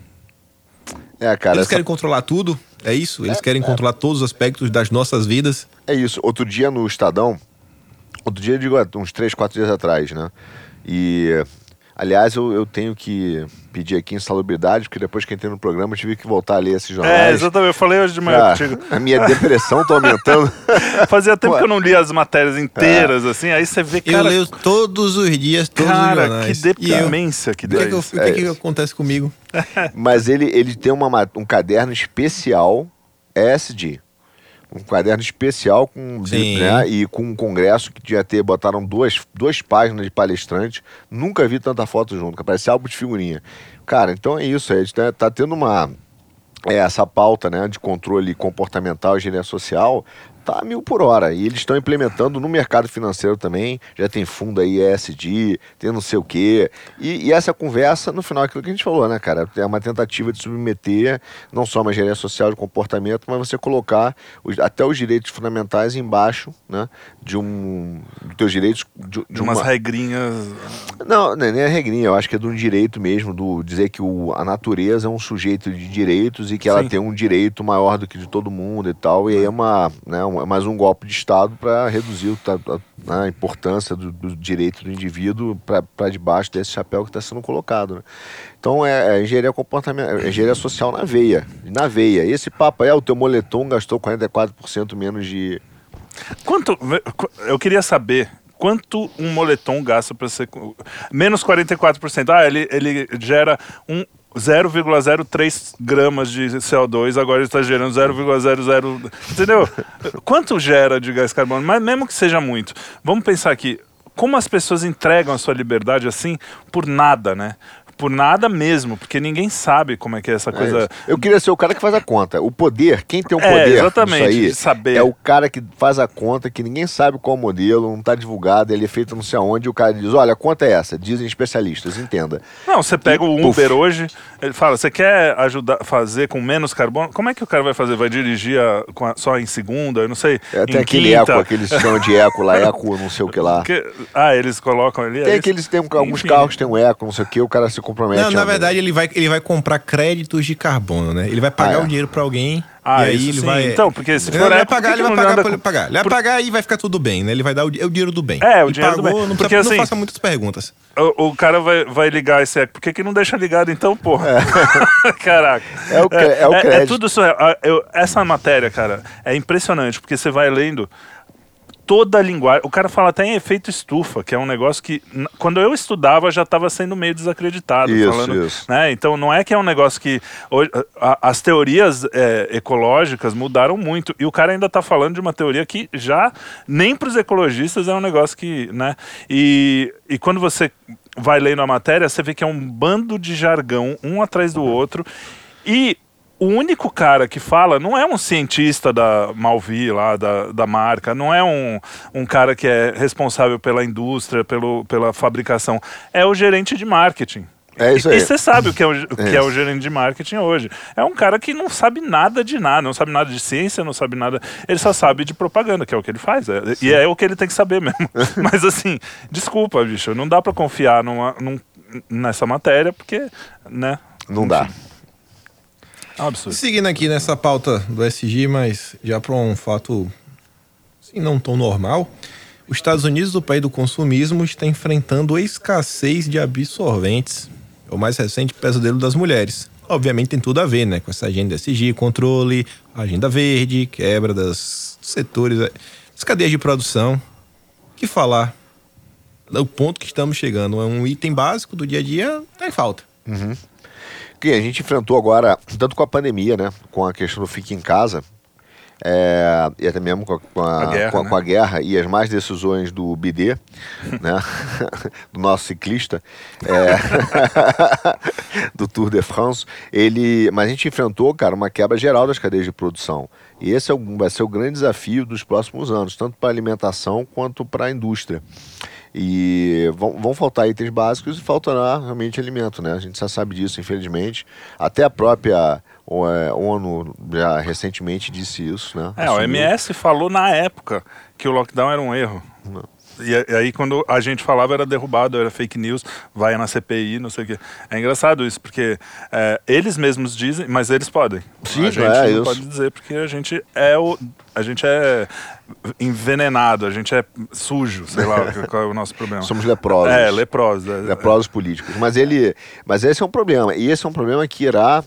Speaker 2: É, cara,
Speaker 1: Eles
Speaker 2: essa-
Speaker 1: querem controlar tudo, é isso? Eles querem controlar todos os aspectos das nossas vidas.
Speaker 2: É isso. Outro dia no Estadão, outro dia, eu digo, uns três, quatro dias atrás, né? E, aliás, eu, eu tenho que pedir aqui insalubridade, porque depois que entrei no programa, eu tive que voltar a ler esses
Speaker 3: É,
Speaker 2: jornais.
Speaker 3: exatamente. Eu falei hoje de manhã
Speaker 2: Cara,
Speaker 3: contigo. [LAUGHS]
Speaker 2: a minha depressão tá aumentando. [LAUGHS]
Speaker 3: Fazia tempo
Speaker 2: Ué.
Speaker 3: que eu não lia as matérias inteiras, assim, aí você vê,
Speaker 1: Eu
Speaker 3: cara,
Speaker 1: leio todos os dias, todos os
Speaker 3: cara, que
Speaker 1: jornais. E eu,
Speaker 3: deprimência que
Speaker 1: o
Speaker 3: dá
Speaker 1: que, é que, eu- o que,
Speaker 2: É
Speaker 1: que
Speaker 2: isso.
Speaker 1: acontece comigo?
Speaker 2: Mas ele, ele tem uma, ma- um caderno especial ESG. Um caderno especial com, né, e com um congresso que ia ter, botaram duas, duas páginas de palestrante. Nunca vi tanta foto junto, parece álbum de figurinha. Cara, então é isso. A gente tá, tá tendo uma. é, essa pauta né, de controle comportamental e engenharia social tá a mil por hora. E eles estão implementando no mercado financeiro também. Já tem fundo aí ESG, tem não sei o quê. E, e essa conversa, no final, é aquilo que a gente falou, né, cara? É uma tentativa de submeter não só uma engenharia social de comportamento, mas você colocar os- até os direitos fundamentais embaixo, né? De um. dos teus direitos. De,
Speaker 3: de umas regrinhas.
Speaker 2: não, não é nem a regrinha, eu acho que é de um direito mesmo, do dizer que o, a natureza é um sujeito de direitos e que ela
Speaker 3: Sim.
Speaker 2: tem um direito maior do que de todo mundo e tal, e aí é uma, né, é mais um golpe de Estado para reduzir ta- a, a importância do, do direito do indivíduo para debaixo desse chapéu que está sendo colocado. né? Então é, é engenharia comportamental, é engenharia social na veia, na veia. Esse papo ah, o teu moletom gastou 44% menos de...
Speaker 3: Quanto. Eu queria saber. Quanto um moletom gasta para ser. Menos 44%. Ah, ele, ele gera um 0,03 gramas de CO2, agora está gerando 0,00. Entendeu? Quanto gera de gás carbônico? Mas mesmo que seja muito. Vamos pensar aqui. Como as pessoas entregam a sua liberdade assim por nada, né? Por nada mesmo, porque ninguém sabe como é que é essa
Speaker 2: É
Speaker 3: coisa.
Speaker 2: isso. Eu queria ser o cara que faz a conta. O poder, quem tem o
Speaker 3: É,
Speaker 2: poder
Speaker 3: exatamente,
Speaker 2: aí,
Speaker 3: de saber.
Speaker 2: é o cara que faz a conta, que ninguém sabe qual modelo, não está divulgado, ele é feito não sei aonde, e o cara diz, olha, a conta é essa, dizem especialistas, entenda.
Speaker 3: Não, você pega o
Speaker 2: Puf.
Speaker 3: Uber hoje, ele fala, você quer ajudar fazer com menos carbono? Como é que o cara vai fazer? Vai dirigir a- a- só em segunda? Eu não sei.
Speaker 2: É, tem
Speaker 3: em
Speaker 2: aquele
Speaker 3: quinta?
Speaker 2: eco, aquele sistema de eco lá, eco não sei o que lá. [LAUGHS]
Speaker 3: Que- ah, eles colocam ali.
Speaker 2: Tem
Speaker 3: é
Speaker 2: aqueles, tem alguns
Speaker 3: Enfim.
Speaker 2: carros que tem um eco, não sei o que, o cara se compromete.
Speaker 1: Não, na verdade, ele vai, ele vai comprar créditos de carbono, né? Ele vai pagar
Speaker 2: Ah, é.
Speaker 1: o dinheiro pra alguém.
Speaker 3: Ah,
Speaker 1: e aí
Speaker 3: isso
Speaker 1: ele
Speaker 3: sim.
Speaker 1: vai.
Speaker 3: Então, porque se
Speaker 1: ele
Speaker 3: for
Speaker 1: vai
Speaker 3: eco, por
Speaker 1: pagar, ele vai
Speaker 3: não
Speaker 1: pagar,
Speaker 3: anda
Speaker 1: ele pagar. Ele vai
Speaker 3: Por-
Speaker 1: pagar e vai ficar tudo bem, né? Ele vai dar o, é o dinheiro do bem.
Speaker 3: É, o
Speaker 1: Ele
Speaker 3: dinheiro do
Speaker 1: pagou,
Speaker 3: bem.
Speaker 1: Não,
Speaker 3: Porque,
Speaker 1: precisa-
Speaker 3: assim,
Speaker 1: não faça muitas perguntas.
Speaker 3: O, o cara vai, vai ligar esse eco. Por que, que não deixa ligado então, porra? [LAUGHS] Caraca.
Speaker 2: É o cre- é o crédito.
Speaker 3: tudo isso. é- eu- essa matéria, cara, é impressionante, porque você vai lendo toda a linguagem. O cara fala até em efeito estufa, que é um negócio que, quando eu estudava, já estava sendo meio desacreditado.
Speaker 2: Isso,
Speaker 3: falando,
Speaker 2: isso.
Speaker 3: né? Então não é que é um negócio que. hoje- a- as teorias é, ecológicas mudaram muito. E o cara ainda está falando de uma teoria que já nem para os ecologistas é um negócio que. Né? E, e quando você vai lendo a matéria, você vê que é um bando de jargão, um atrás do outro. E o único cara que fala não é um cientista da Malvi lá, da, da marca, não é um, um cara que é responsável pela indústria, pelo, pela fabricação, é o gerente de marketing.
Speaker 2: É isso
Speaker 3: E-
Speaker 2: aí.
Speaker 3: E você sabe o que, é o, [LAUGHS] o que é o gerente de marketing hoje. É um cara que não sabe nada de nada, não sabe nada de ciência, não sabe nada. Ele só sabe de propaganda, que é o que ele faz. é- e é o que ele tem que saber mesmo. [LAUGHS] Mas assim, desculpa, bicho, não dá pra confiar numa, num- nessa matéria, porque, né?
Speaker 2: Não dá.
Speaker 3: É absurdo.
Speaker 1: Seguindo aqui nessa pauta do SG, mas já para um fato assim, não tão normal, os Estados Unidos, o país do consumismo, está enfrentando a escassez de absorventes. É o mais recente pesadelo das mulheres. Obviamente tem tudo a ver, né? Com essa agenda SG, controle, agenda verde, quebra das setores, eh, das cadeias de produção. O que falar? O ponto que estamos chegando é um item básico do dia a dia, tá em falta.
Speaker 2: Que a gente enfrentou agora, tanto com a pandemia, né? Com a questão do fique em casa, é, e até mesmo com a, com a-
Speaker 3: A guerra,
Speaker 2: com
Speaker 3: né?
Speaker 2: com a guerra e as mais decisões do BD, [LAUGHS] né? [LAUGHS] do nosso ciclista, é, [LAUGHS] do Tour de France, ele, mas a gente enfrentou, cara, uma quebra geral das cadeias de produção. E esse é o, vai ser o grande desafio dos próximos anos, tanto para a alimentação quanto para a indústria. E vão, vão faltar itens básicos e faltará realmente alimento, né? A gente já sabe disso, infelizmente. Até a própria o, é, ONU já recentemente disse isso, né?
Speaker 3: É, o
Speaker 2: Assumiu.
Speaker 3: MS falou na época que o lockdown era um erro. E, a- e aí, quando a gente falava, era derrubado, era fake news, vai na CPI, não sei o quê. É engraçado isso, porque é, eles mesmos dizem, mas eles podem.
Speaker 2: Sim,
Speaker 3: a gente
Speaker 2: é
Speaker 3: não
Speaker 2: isso.
Speaker 3: pode dizer, porque a gente é o. A gente é envenenado, a gente é sujo, sei lá qual é o nosso problema.
Speaker 2: Somos leprosos.
Speaker 3: É, leprosos. é-
Speaker 2: leprosos políticos. Mas ele, mas esse é um problema. E esse é um problema que irá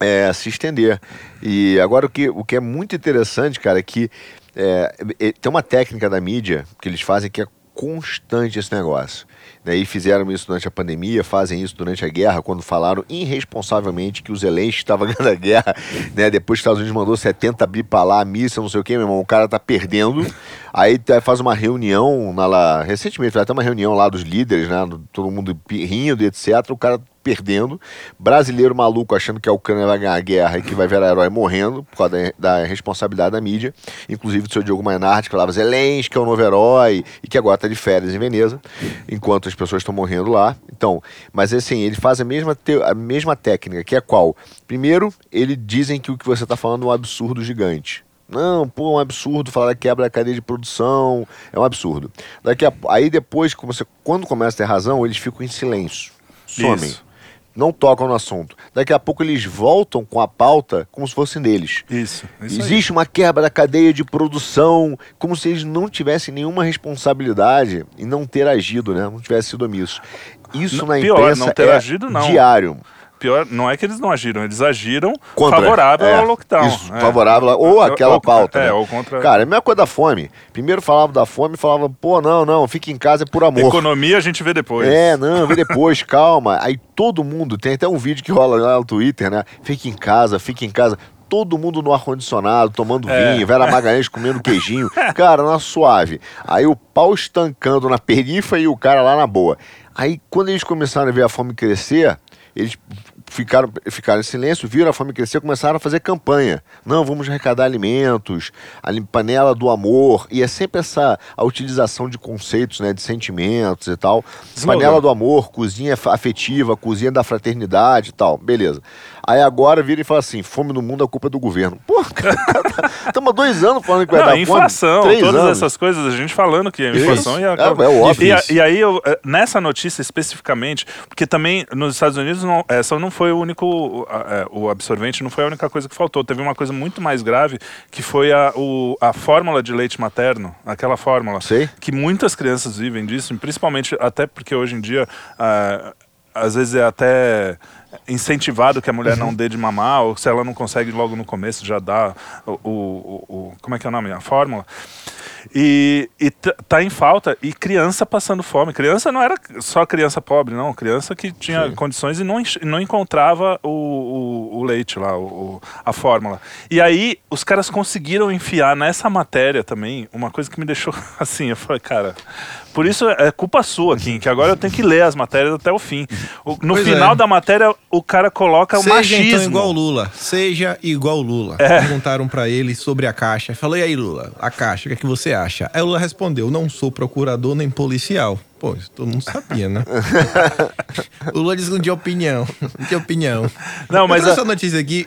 Speaker 2: é, se estender. E agora o que, o que é muito interessante, cara, é que é, é, tem uma técnica da mídia que eles fazem que é constante esse negócio. Né? E fizeram isso durante a pandemia, fazem isso durante a guerra, quando falaram irresponsavelmente que o Zelensky estava [LAUGHS] ganhando a guerra, né? Depois os Estados Unidos mandou 70 bi pra lá, missa, não sei o que, meu irmão, o cara tá perdendo. Aí tá- faz uma reunião na lá, recentemente, ter uma reunião lá dos líderes, né? do- Todo mundo rindo, etc. O cara perdendo. Brasileiro maluco achando que a Ucrânia vai ganhar a guerra e que vai virar herói morrendo por causa da, da responsabilidade da mídia. Inclusive do seu Diogo Mainardi, que falava Zelensky é o novo herói e que agora tá de férias em Veneza, enquanto as pessoas estão morrendo lá. Então, mas assim, ele faz a mesma, a mesma técnica, que é qual? Primeiro, ele dizem que o que você está falando é um absurdo gigante. Não, pô, é um absurdo falar que quebra a cadeia de produção, é um absurdo. Daqui a, aí depois, como você, quando começa a ter razão, eles ficam em silêncio, somem,
Speaker 3: Isso.
Speaker 2: Não tocam no assunto. Daqui a pouco eles voltam com a pauta como se fossem deles.
Speaker 3: Isso. isso aí.
Speaker 2: Existe uma quebra da cadeia de produção, como se eles não tivessem nenhuma responsabilidade em não ter agido, né? Não tivessem sido omissos. Isso
Speaker 3: Não,
Speaker 2: na
Speaker 3: pior,
Speaker 2: imprensa
Speaker 3: não ter
Speaker 2: é
Speaker 3: agido, não.
Speaker 2: diário.
Speaker 3: Pior, não é que eles não agiram, eles agiram
Speaker 2: Contra.
Speaker 3: favorável
Speaker 2: É,
Speaker 3: ao lockdown.
Speaker 2: Isso,
Speaker 3: é.
Speaker 2: favorável. Ou aquela
Speaker 3: Ou-
Speaker 2: pauta.
Speaker 3: É,
Speaker 2: né?
Speaker 3: ou contra.
Speaker 2: Cara, é a mesma coisa da fome. Primeiro falava da fome e falava, pô, não, não, fica em casa é por amor.
Speaker 3: Economia a gente vê depois.
Speaker 2: É, não, vê depois, [LAUGHS] calma. Aí todo mundo, tem até um vídeo que rola lá no Twitter, né? Fica em casa, fica em casa. Todo mundo no ar-condicionado, tomando
Speaker 3: É.
Speaker 2: vinho, Vera Magalhães comendo queijinho. [LAUGHS] Cara, na suave. Aí o pau estancando na perifa e o cara lá na boa. Aí quando eles começaram a ver a fome crescer, eles ficaram, ficaram em silêncio, viram a fome crescer, começaram a fazer campanha. Não, vamos arrecadar alimentos, a panela do amor. E é sempre essa a utilização de conceitos, né, de sentimentos e tal.
Speaker 3: Slogan.
Speaker 2: Panela do amor, cozinha afetiva, cozinha da fraternidade e tal. Beleza. Aí agora vira e fala assim: fome no mundo é culpa do governo. Porra, [LAUGHS] cara, estamos há dois anos falando que vai
Speaker 3: Não,
Speaker 2: dar
Speaker 3: inflação,
Speaker 2: fome. Três
Speaker 3: todas
Speaker 2: anos.
Speaker 3: essas coisas, a gente falando que a
Speaker 2: Isso.
Speaker 3: inflação ia.
Speaker 2: É, é óbvio
Speaker 3: E, a- e aí, eu, eh, nessa notícia especificamente, porque também nos Estados Unidos não, essa não foi o único. a- é, O absorvente não foi a única coisa que faltou. Teve uma coisa muito mais grave que foi a, o, a fórmula de leite materno, aquela fórmula.
Speaker 2: Sei.
Speaker 3: Que muitas crianças vivem disso, e principalmente até porque hoje em dia. ah, às vezes é até incentivado que a mulher não dê de mamar, ou se ela não consegue logo no começo já o, o- o- o- como é que é o nome? A fórmula. E, e tá em falta, e criança passando fome. Criança não era só criança pobre, não. Criança que tinha condições e não, não encontrava o, o- o leite lá, o- a fórmula. E aí os caras conseguiram enfiar nessa matéria também uma coisa que me deixou [LAUGHS] assim. Eu falei, cara, por isso é culpa sua, Kim, que agora eu tenho que ler as matérias até o fim. O- no
Speaker 1: Pois
Speaker 3: final
Speaker 1: é.
Speaker 3: da matéria, o cara coloca o
Speaker 1: Seja
Speaker 3: machismo.
Speaker 1: então igual Lula. Seja igual Lula.
Speaker 3: É.
Speaker 1: Perguntaram pra ele sobre a caixa. Falei aí, Lula, a caixa, o que, é que você acha? Aí o Lula respondeu: não sou procurador nem policial. Pô, isso todo mundo sabia, né? [LAUGHS] o Lula não tinha opinião. Tinha opinião.
Speaker 3: Não, mas
Speaker 1: Eu
Speaker 3: a-
Speaker 1: essa notícia aqui.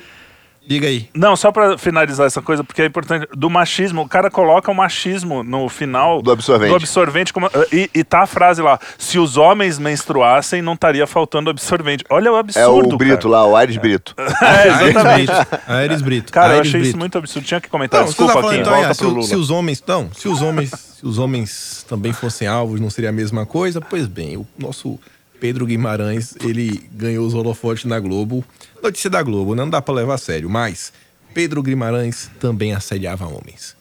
Speaker 1: Diga aí.
Speaker 3: Não, só pra finalizar essa coisa, porque é importante. Do machismo, o cara coloca o machismo no final
Speaker 2: Do absorvente.
Speaker 3: do absorvente como- e, e tá a frase lá: se os homens menstruassem, não estaria faltando absorvente. Olha o
Speaker 2: É
Speaker 3: absurdo.
Speaker 2: o Brito
Speaker 3: cara.
Speaker 2: lá, o Aires Brito. [LAUGHS]
Speaker 3: É, exatamente.
Speaker 1: Aires Brito.
Speaker 3: Cara, eu
Speaker 1: Aires
Speaker 3: achei isso
Speaker 1: Brito.
Speaker 3: muito absurdo. Tinha que comentar.
Speaker 1: Não,
Speaker 3: Desculpa,
Speaker 1: tá falando,
Speaker 3: Kim.
Speaker 1: então,
Speaker 3: Volta
Speaker 1: é, se,
Speaker 3: pro Lula.
Speaker 1: se os homens, então, se os homens, se os homens também fossem alvos, não seria a mesma coisa? Pois bem, o nosso Pedro Guimarães, ele ganhou os holofotes na Globo. Notícia da Globo, né? não dá pra levar a sério, mas Pedro Guimarães também assediava homens.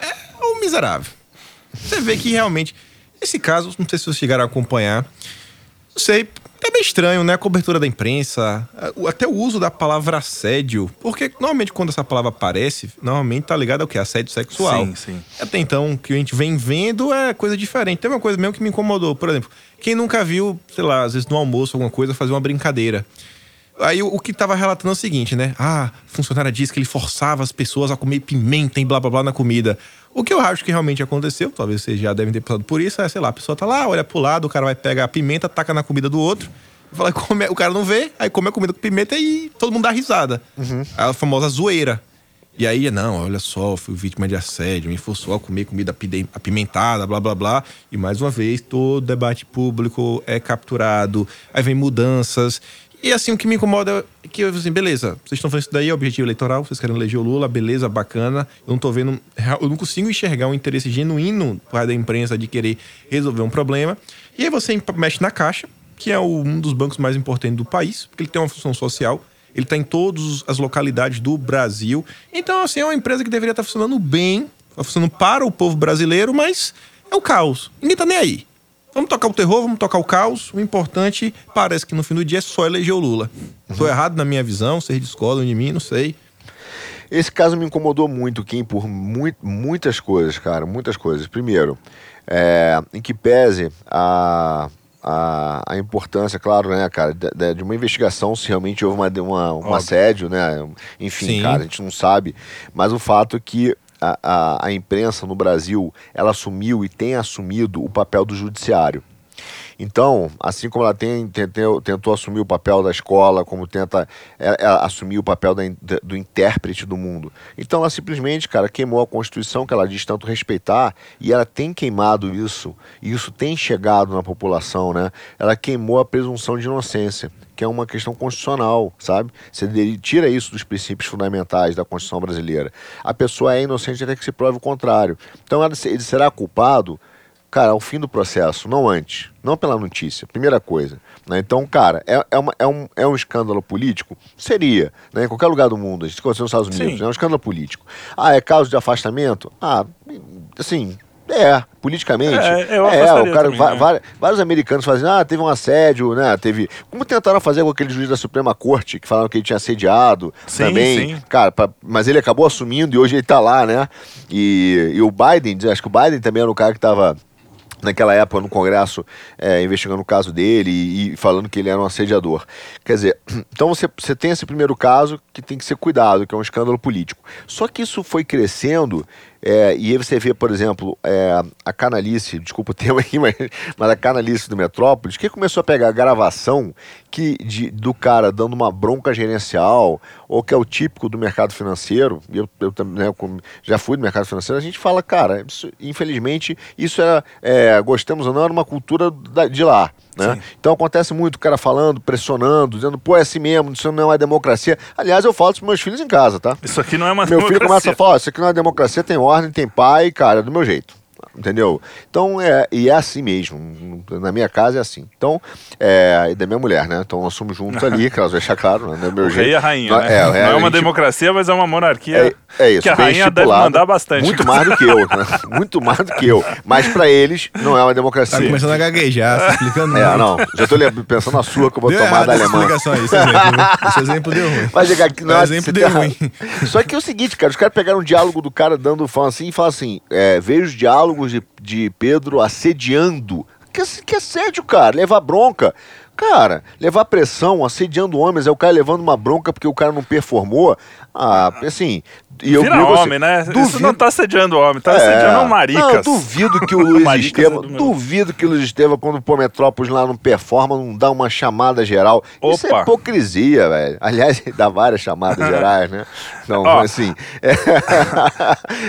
Speaker 1: É um miserável. Você vê que realmente esse caso, não sei se vocês chegaram a acompanhar, não sei, é bem estranho, né? A cobertura da imprensa, até o uso da palavra assédio. Porque normalmente quando essa palavra aparece, normalmente tá ligado ao que? Assédio sexual.
Speaker 3: Sim, sim.
Speaker 1: Até então, o que a gente vem vendo é coisa diferente. Tem uma coisa mesmo que me incomodou. Por exemplo, quem nunca viu, sei lá, às vezes no almoço, alguma coisa, fazer uma brincadeira. Aí o, que tava relatando é o seguinte, né? Ah, a funcionária disse que ele forçava as pessoas a comer pimenta e blá blá blá na comida. O que eu acho que realmente aconteceu, talvez vocês já devem ter passado por isso, é, sei lá, a pessoa tá lá, olha pro lado, o cara vai pegar a pimenta, taca na comida do outro. Fala, [LAUGHS] come, o cara não vê, aí come a comida com pimenta e todo mundo dá risada. A famosa zoeira. E aí, não, olha só, fui vítima de assédio, me forçou a comer comida apimentada, blá blá blá. E mais uma vez, todo debate público é capturado, aí vem mudanças. E assim, o que me incomoda é que, assim, beleza, vocês estão fazendo isso daí, é objetivo eleitoral, vocês querem eleger o Lula, beleza, bacana. Eu não tô vendo, eu não consigo enxergar um interesse genuíno da imprensa de querer resolver um problema. E aí você mexe na Caixa, que é um dos bancos mais importantes do país, porque ele tem uma função social. Ele está em todas as localidades do Brasil. Então, assim, é uma empresa que deveria estar funcionando bem, tá funcionando para o povo brasileiro, mas é o caos. Ninguém tá nem aí. Vamos tocar o terror, vamos tocar o caos. O importante, parece que no fim do dia é só eleger o Lula. Tô errado na minha visão, vocês discordam de mim, não sei.
Speaker 2: Esse caso me incomodou muito, Kim, por mui- muitas coisas, cara, muitas coisas. Primeiro, é, em que pese a, a, a importância, claro, né, cara, de, de- de uma investigação se realmente houve uma, uma, um
Speaker 3: Óbvio.
Speaker 2: assédio, né? Enfim,
Speaker 1: Sim.
Speaker 2: cara, a gente não sabe. Mas o fato é que a, a, a imprensa no Brasil, ela assumiu e tem assumido o papel do judiciário. Então, assim como ela tem, tentou, tentou assumir o papel da escola, como tenta é, é, assumir o papel da do intérprete do mundo. Então, ela simplesmente, cara, queimou a Constituição que ela diz tanto respeitar e ela tem queimado isso, e isso tem chegado na população, né? Ela queimou a presunção de inocência, que é uma questão constitucional, sabe? Você tira isso dos princípios fundamentais da Constituição brasileira. A pessoa é inocente até que se prove o contrário. Então, ela, ele será culpado Cara, ao fim do processo, não antes, não pela notícia, primeira coisa. Né? Então, cara, é, é, uma- é um, é um escândalo político? Seria, né? em qualquer lugar do mundo, a gente aconteceu nos Estados Unidos,
Speaker 3: Sim.
Speaker 2: é um escândalo político. Ah, é caso de afastamento? Ah, assim, é, politicamente.
Speaker 3: É, eu
Speaker 2: é, o cara,
Speaker 3: também,
Speaker 2: va-
Speaker 3: né?
Speaker 2: vários americanos fazem, ah, teve um assédio, né? Teve. Como tentaram fazer com aquele juiz da Suprema Corte, que falaram que ele tinha assediado
Speaker 3: Sim,
Speaker 2: também.
Speaker 3: sim.
Speaker 2: Cara, pra- mas ele acabou assumindo e hoje ele tá lá, né? E, e o Biden, acho que o Biden também era o cara que tava naquela época no Congresso é, investigando o caso dele e, e falando que ele era um assediador. Quer dizer, [CLEARS THROAT] então você, você tem esse primeiro caso que tem que ser cuidado, que é um escândalo político. Só que isso foi crescendo é, e aí você vê, por exemplo, é, a canalice, desculpa o termo aqui, [LAUGHS] mas, mas a canalice do Metrópolis, que começou a pegar a gravação que, de, do cara dando uma bronca gerencial, ou que é o típico do mercado financeiro, eu, eu né, já fui do mercado financeiro, a gente fala, cara, isso, infelizmente, isso era, é, gostamos ou não, era uma cultura da- de lá. Né?
Speaker 3: Sim.
Speaker 2: Então acontece muito o cara falando, pressionando, dizendo, pô, é assim mesmo, isso não é uma democracia. Aliás, eu falo isso pros meus filhos em casa, tá?
Speaker 3: Isso aqui não é uma
Speaker 2: Meu filho
Speaker 3: democracia.
Speaker 2: começa a falar, "Ó, isso aqui não é democracia, tem ordem, tem pai, cara, é do meu jeito. Entendeu? Então, é, e é assim mesmo. Na minha casa é assim. Então, é, e da minha mulher, né? Então nós somos juntos ali, que elas deixar claro, né? Meu
Speaker 3: O
Speaker 2: jeito.
Speaker 3: rei e a rainha,
Speaker 2: Não-
Speaker 3: né?
Speaker 2: é, o rei,
Speaker 3: não é uma
Speaker 2: gente-
Speaker 3: democracia, mas é uma monarquia
Speaker 2: é, é isso,
Speaker 3: que a rainha deve mandar bastante.
Speaker 2: Muito mais do que eu, né? [LAUGHS] Muito mais do que eu. Mas pra eles, não é uma
Speaker 1: Tá
Speaker 2: democracia.
Speaker 1: começando a gaguejar, tá explicando
Speaker 2: É,
Speaker 1: muito.
Speaker 2: não. Já tô pensando na sua que eu vou
Speaker 1: Deu
Speaker 2: tomar da
Speaker 1: essa
Speaker 2: Alemanha.
Speaker 1: explicação aí, esse exemplo. [LAUGHS] Esse exemplo deu ruim.
Speaker 2: Vai chegar aqui,
Speaker 1: O
Speaker 2: não,
Speaker 1: exemplo deu
Speaker 2: tá-
Speaker 1: ruim.
Speaker 2: Só que é o seguinte, cara, os caras pegaram um diálogo do cara dando fã assim e falam assim: é, vejo diálogos de, de Pedro assediando. Que, que assédio, cara? Levar bronca. Cara, levar pressão, assediando homens, é o cara levando uma bronca porque o cara não performou. Ah, assim. E eu
Speaker 3: Vira
Speaker 2: assim,
Speaker 3: homem, né? Isso
Speaker 2: duvido-
Speaker 3: não tá assediando homem, tá
Speaker 2: é.
Speaker 3: assediando maricas.
Speaker 2: Não, duvido que o Luiz [LAUGHS]
Speaker 3: é
Speaker 2: Estevam,
Speaker 3: meu-
Speaker 2: duvido que o Luiz Estevam, quando pôr Metrópolis lá não performa, não dá uma chamada geral. Isso é
Speaker 3: Opa.
Speaker 2: hipocrisia, velho. Aliás, [LAUGHS] dá várias chamadas [LAUGHS] gerais, né? Então,
Speaker 3: Ó.
Speaker 2: assim. é-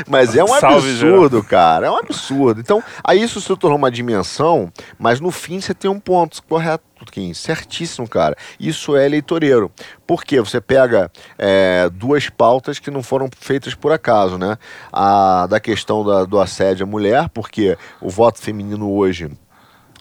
Speaker 2: mas é um
Speaker 3: Salve,
Speaker 2: absurdo, cara. É um absurdo. Então, aí isso se tornou uma dimensão, mas no fim você tem um ponto correto. Kim, certíssimo, cara. Isso é eleitoreiro. Porque você pega é, duas pautas que não foram feitas por acaso, né? A da questão da- do assédio à mulher, porque o voto feminino hoje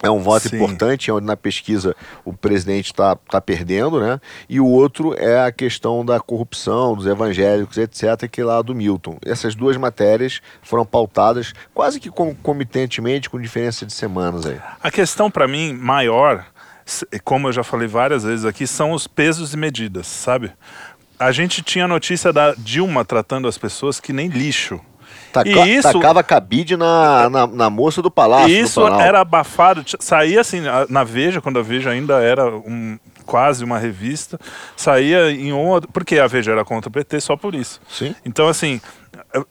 Speaker 2: é um voto
Speaker 3: Sim.
Speaker 2: importante, onde na pesquisa o presidente está tá perdendo, né? E o outro é a questão da corrupção, dos evangélicos, etc., que é lá do Milton. Essas duas matérias foram pautadas quase que concomitantemente, com diferença de semanas aí.
Speaker 3: A questão pra mim maior, como eu já falei várias vezes aqui, são os pesos e medidas, sabe? A gente tinha notícia da Dilma tratando as pessoas que nem lixo.
Speaker 2: Taca,
Speaker 3: E isso-
Speaker 2: Tacava cabide na, na, na moça do palácio. Do
Speaker 3: isso
Speaker 2: Planalto.
Speaker 3: era abafado, saía assim, na Veja, quando a Veja ainda era um. quase uma revista, saía em um. Porque a Veja era contra o PT só por isso.
Speaker 2: Sim.
Speaker 3: Então, assim, eh,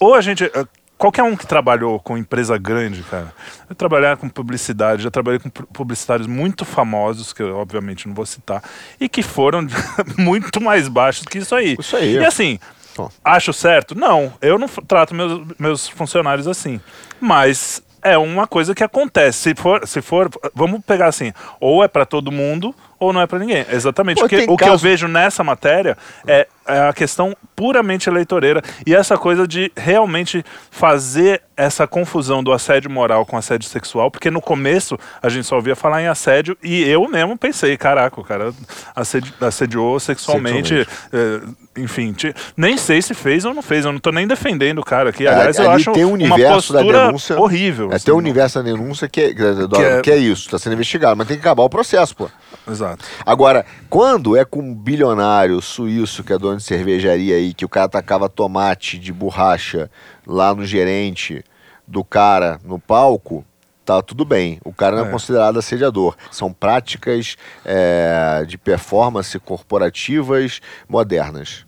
Speaker 3: ou a gente. Qualquer um que trabalhou com empresa grande, cara. Eu trabalhar com publicidade, já trabalhei com pu- publicitários muito famosos, que eu obviamente não vou citar, e que foram [LAUGHS] muito mais baixos que isso aí.
Speaker 2: Isso aí.
Speaker 3: E assim,
Speaker 2: Bom.
Speaker 3: acho certo? Não, eu não trato meus, meus funcionários assim. Mas é uma coisa que acontece. Se for, se for vamos pegar assim, ou é pra todo mundo ou não é pra ninguém. Exatamente.
Speaker 2: Pô,
Speaker 3: o que eu vejo nessa matéria é, é a questão puramente eleitoreira e essa coisa de realmente fazer essa confusão do assédio moral com assédio sexual, porque no começo a gente só ouvia falar em assédio e eu mesmo pensei, caraca, o cara assedi assediou sexualmente, eh, enfim, nem sei se fez ou não fez, eu não tô nem defendendo o cara aqui. Aliás, eu
Speaker 2: É, ali
Speaker 3: acho
Speaker 2: tem um
Speaker 3: uma postura
Speaker 2: denúncia.
Speaker 3: horrível.
Speaker 2: É,
Speaker 3: assim,
Speaker 2: tem o universo da denúncia que é, que é,
Speaker 3: Que é-
Speaker 2: isso, está sendo investigado, mas tem que acabar o processo, pô.
Speaker 3: Exato.
Speaker 2: Agora, quando é com um bilionário suíço que é dono de cervejaria aí, que o cara tacava tomate de borracha lá no gerente do cara no palco, tá tudo bem. O cara não é,
Speaker 3: É.
Speaker 2: considerado assediador. São práticas é, de performance corporativas modernas.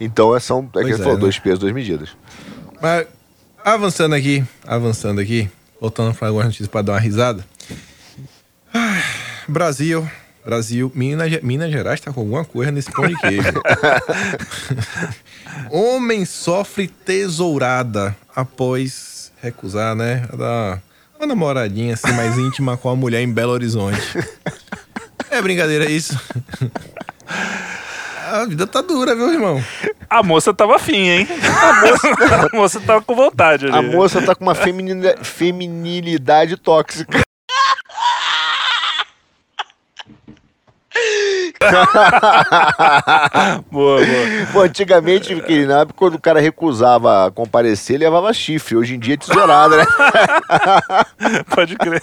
Speaker 2: Então é- são, é que
Speaker 1: é,
Speaker 2: falou,
Speaker 1: né?
Speaker 2: dois pesos, duas medidas.
Speaker 1: Mas, avançando aqui, avançando aqui, voltando para algumas notícias para dar uma risada. Ai, Brasil, Brasil, Minas, Minas Gerais tá com alguma coisa nesse pão de queijo. [LAUGHS] Homem sofre tesourada após recusar, né? a Dar uma namoradinha assim mais íntima com a mulher em Belo Horizonte. É brincadeira isso? A vida tá dura, viu, irmão?
Speaker 3: A moça tava afim, hein? A moça, a moça tava com vontade ali.
Speaker 2: A moça tá com uma feminilidade tóxica. [LAUGHS]
Speaker 3: Boa, boa.
Speaker 2: Pô, antigamente, quando o cara recusava comparecer, ele levava chifre. Hoje em dia é tesourada, né? [LAUGHS]
Speaker 3: Pode crer.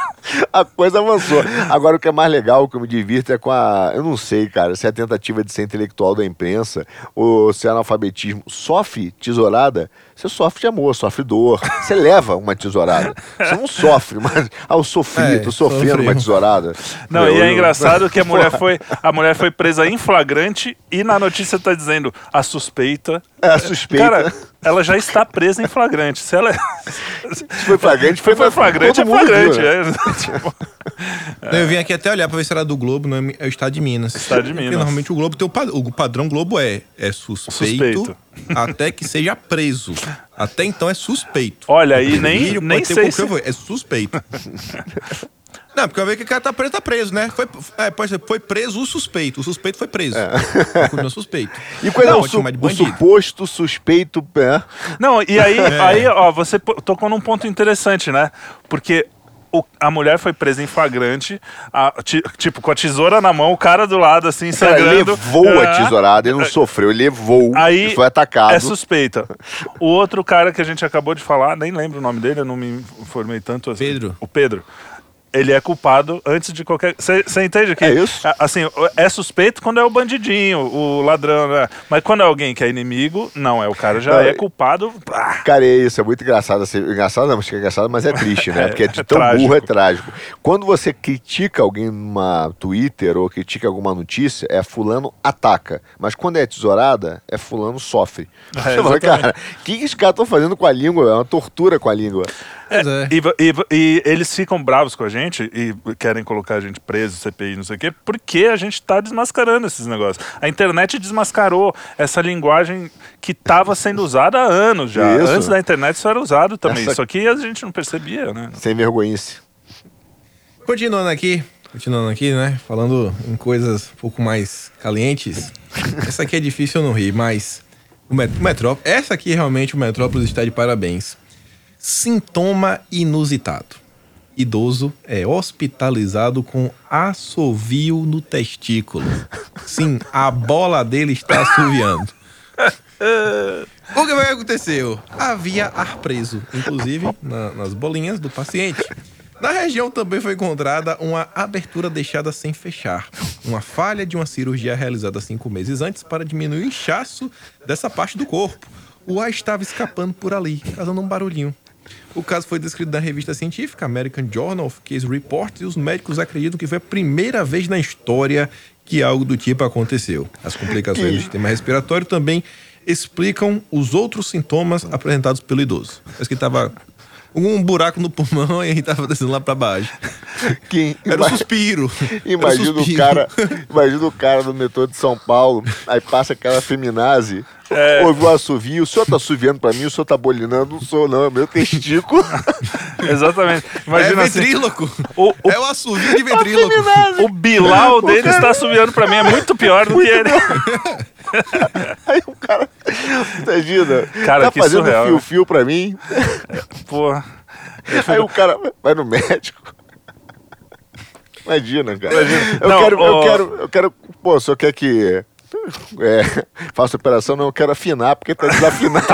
Speaker 2: A coisa avançou. Agora, o que é mais legal, o que eu me divirto é com a. Eu não sei, cara, se é a tentativa de ser intelectual da imprensa ou se é analfabetismo. Sofre tesourada, você sofre de amor, sofre dor. Você leva uma tesourada. Você não sofre, mas. Ah, eu sofri,
Speaker 1: É,
Speaker 2: tô sofrendo
Speaker 1: sofreu.
Speaker 2: uma tesourada.
Speaker 3: Não,
Speaker 2: Eu-
Speaker 3: e é
Speaker 2: eu-
Speaker 3: engraçado que a mulher foi a mulher foi presa em flagrante e na notícia tá dizendo a suspeita.
Speaker 2: É, a suspeita.
Speaker 3: Cara, ela já está presa em flagrante. Se ela
Speaker 2: Se foi flagrante, foi,
Speaker 3: foi flagrante, é
Speaker 2: todo mundo
Speaker 3: flagrante.
Speaker 2: viu, né?
Speaker 3: é. [LAUGHS] Tipo,
Speaker 1: Eu vim aqui até olhar pra ver se era do Globo, não é, é o Estado de Minas.
Speaker 3: Estado de
Speaker 1: Porque
Speaker 3: Minas.
Speaker 1: normalmente o Globo tem o, pad- o padrão Globo é, é suspeito,
Speaker 3: Suspeito.
Speaker 1: até que seja preso. Até então é suspeito.
Speaker 3: Olha aí, nem- nem
Speaker 1: pode ter
Speaker 3: sei se-
Speaker 1: É suspeito. Não, porque eu vejo que o cara tá preso, tá preso, né? Foi, é, pode ser, foi preso o suspeito. O suspeito foi preso. É. Continua suspeito. [LAUGHS]
Speaker 2: E
Speaker 1: Não,
Speaker 2: não,
Speaker 1: pode
Speaker 2: su- o suposto suspeito. É.
Speaker 3: Não, e aí, [LAUGHS]
Speaker 2: É.
Speaker 3: aí ó, você tocou num ponto interessante, né? Porque o- a mulher foi presa em flagrante, a- ti- tipo, com a tesoura na mão, o cara do lado, assim, sangrando.
Speaker 2: levou a
Speaker 3: É.
Speaker 2: tesourada, ele não sofreu, ele levou
Speaker 3: Aí
Speaker 2: e foi atacado.
Speaker 3: é suspeita. O outro cara que a gente acabou de falar, nem lembro o nome dele, eu não me informei tanto. assim.
Speaker 1: Pedro.
Speaker 3: O Pedro. Ele é culpado antes de qualquer. Você entende que.
Speaker 2: É isso?
Speaker 3: Assim, é suspeito quando é o bandidinho, o ladrão, né? Mas quando é alguém que é inimigo, não, é o cara já
Speaker 2: Não,
Speaker 3: é
Speaker 2: é-
Speaker 3: culpado.
Speaker 2: Cara, é isso, é muito engraçado. Assim, engraçado não, é engraçado, mas é triste, né? [LAUGHS]
Speaker 3: É,
Speaker 2: Porque é de
Speaker 3: é
Speaker 2: tão
Speaker 3: trágico.
Speaker 2: burro, é trágico. Quando você critica alguém numa Twitter ou critica alguma notícia, é fulano ataca. Mas quando é tesourada, é fulano sofre.
Speaker 3: É, [LAUGHS]
Speaker 2: você fala, cara, o que que esses caras estão fazendo com a língua? É uma tortura com a língua.
Speaker 1: É.
Speaker 3: E, e- e eles ficam bravos com a gente e querem colocar a gente preso, CPI, não sei o quê, porque a gente tá desmascarando esses negócios. A internet desmascarou essa linguagem que estava sendo usada há anos já.
Speaker 2: Isso.
Speaker 3: Antes da internet isso era usado também.
Speaker 2: Essa-
Speaker 3: Só que a gente não percebia, né?
Speaker 2: Sem vergonhice.
Speaker 1: Continuando aqui, continuando aqui, né? Falando em coisas um pouco mais calientes. [LAUGHS] Essa aqui é difícil eu não rir, mas o Met- o Metrópolis, essa aqui realmente o Metrópolis está de parabéns. Sintoma inusitado. Idoso é hospitalizado com assovio no testículo. Sim, a bola dele está assoviando. O que aconteceu? Havia ar preso, inclusive na- nas bolinhas do paciente. Na região também foi encontrada uma abertura deixada sem fechar, uma falha de uma cirurgia realizada cinco meses antes para diminuir o inchaço dessa parte do corpo. O ar estava escapando por ali, causando um barulhinho. O caso foi descrito na revista científica American Journal of Case Reports e os médicos acreditam que foi a primeira vez na história que algo do tipo aconteceu. As complicações do sistema respiratório também explicam os outros sintomas apresentados pelo idoso. Parece que tava um buraco no pulmão [LAUGHS] e aí tava descendo lá para baixo.
Speaker 2: Que,
Speaker 1: Era um suspiro. Era um
Speaker 2: Imagina o cara, imagina o cara do metrô de São Paulo, aí passa aquela feminazi,
Speaker 3: É.
Speaker 2: ouve o assovio, o senhor tá assoviando pra mim, o senhor tá bolinando, não sou não, é meu testículo. [LAUGHS]
Speaker 3: Exatamente.
Speaker 1: É
Speaker 3: Imagina assim,
Speaker 1: ventríloco.
Speaker 3: o, o,
Speaker 1: É o assovio de ventríloco. [LAUGHS]
Speaker 3: o Bilal dele está subiando pra mim, é muito pior do que ele. [LAUGHS]
Speaker 2: Aí o cara, imagina,
Speaker 3: Cara,
Speaker 2: tá
Speaker 3: que
Speaker 2: fazendo
Speaker 3: né?
Speaker 2: fio-fio pra mim,
Speaker 3: Porra.
Speaker 2: aí o cara vai no médico. Imagina, cara. Eu,
Speaker 3: Não,
Speaker 2: quero, eu quero, eu quero, pô, senhor quer que é, faça operação? Não, eu quero afinar, porque tá [LAUGHS] desafinado.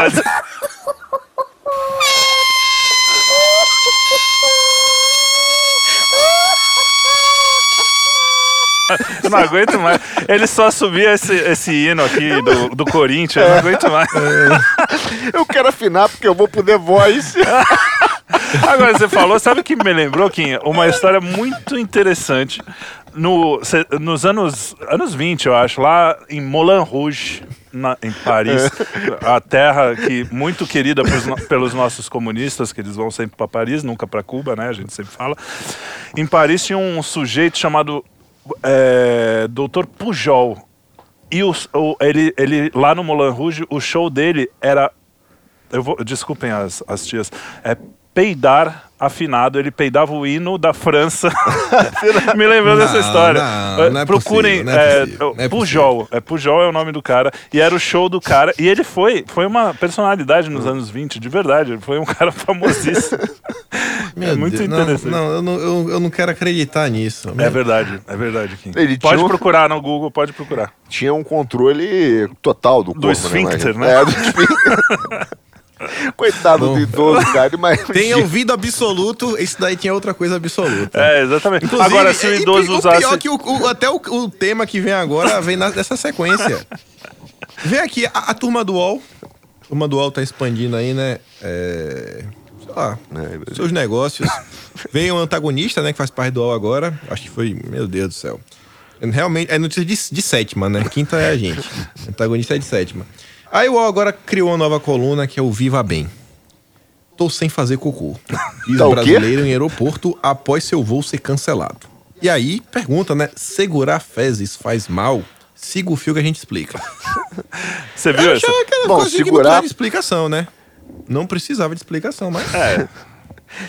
Speaker 3: Eu não aguento mais. Ele só subia esse, esse hino aqui do, do Corinthians, eu não aguento mais.
Speaker 2: Eu quero afinar porque eu vou poder voz. [LAUGHS]
Speaker 3: Agora você falou, sabe o que me lembrou, Kim? Uma história muito interessante. No, nos anos, anos 20, eu acho, lá em Moulin Rouge, na- em Paris, a terra que muito querida no- pelos nossos comunistas, que eles vão sempre para Paris, nunca para Cuba, né? A gente sempre fala. Em Paris tinha um sujeito chamado é, Dr. Pujol. E os- o- ele, ele, lá no Moulin Rouge, o show dele era eu vou, desculpem as, as tias. É peidar afinado. Ele peidava o hino da França. [LAUGHS] Me lembrou dessa
Speaker 1: Não,
Speaker 3: história.
Speaker 1: não,
Speaker 3: Eh,
Speaker 1: não é
Speaker 3: Procurem.
Speaker 1: possível, não é
Speaker 3: eh,
Speaker 1: possível, não é
Speaker 3: Pujol. É Pujol é o nome do cara. E era o show do cara. E ele foi, foi uma personalidade nos anos 20, de verdade. Ele foi um [LAUGHS] cara famosíssimo. [LAUGHS]
Speaker 1: Meu
Speaker 3: é muito
Speaker 1: Deus, não,
Speaker 3: interessante.
Speaker 1: Não, eu não, eu, eu não quero acreditar nisso.
Speaker 3: É verdade, é verdade, Kim.
Speaker 2: Ele
Speaker 3: pode
Speaker 2: tinha um-
Speaker 3: procurar no Google, pode procurar.
Speaker 2: Tinha um controle total do corpo,
Speaker 3: esfíncter,
Speaker 2: imagina.
Speaker 3: né?
Speaker 2: É, do esfíncter. [LAUGHS] Coitado do idoso, cara. Mas
Speaker 1: Tem ouvido absoluto, esse daí tinha outra coisa absoluta.
Speaker 3: É, exatamente.
Speaker 1: Inclusive,
Speaker 3: Agora, se o
Speaker 1: é, e
Speaker 3: idoso
Speaker 1: o
Speaker 3: usasse.
Speaker 1: pior é que o, o- até o, o tema que vem agora vem na- nessa sequência. Vem aqui, a, a turma do UOL. A turma do UOL tá expandindo aí, né? É, sei lá,
Speaker 2: É,
Speaker 1: seus negócios. Vem o antagonista, né? Que faz parte do UOL agora. Acho que foi, meu Deus do céu. Realmente, é notícia de, de sétima, né? Quinta é a gente. Antagonista é de sétima. Aí o UOL agora criou uma nova coluna que é o Viva Bem. Tô sem fazer cocô. Diz [LAUGHS]
Speaker 2: Tá o quê?
Speaker 1: brasileiro em aeroporto após seu voo ser cancelado. E aí, pergunta, né? Segurar fezes faz mal? Siga o fio que a gente explica. [LAUGHS]
Speaker 3: Você viu
Speaker 1: aquela
Speaker 2: Bom,
Speaker 1: coisa que não
Speaker 2: segurar-
Speaker 1: precisava de explicação, né? Não precisava de explicação, mas...
Speaker 3: É. [LAUGHS]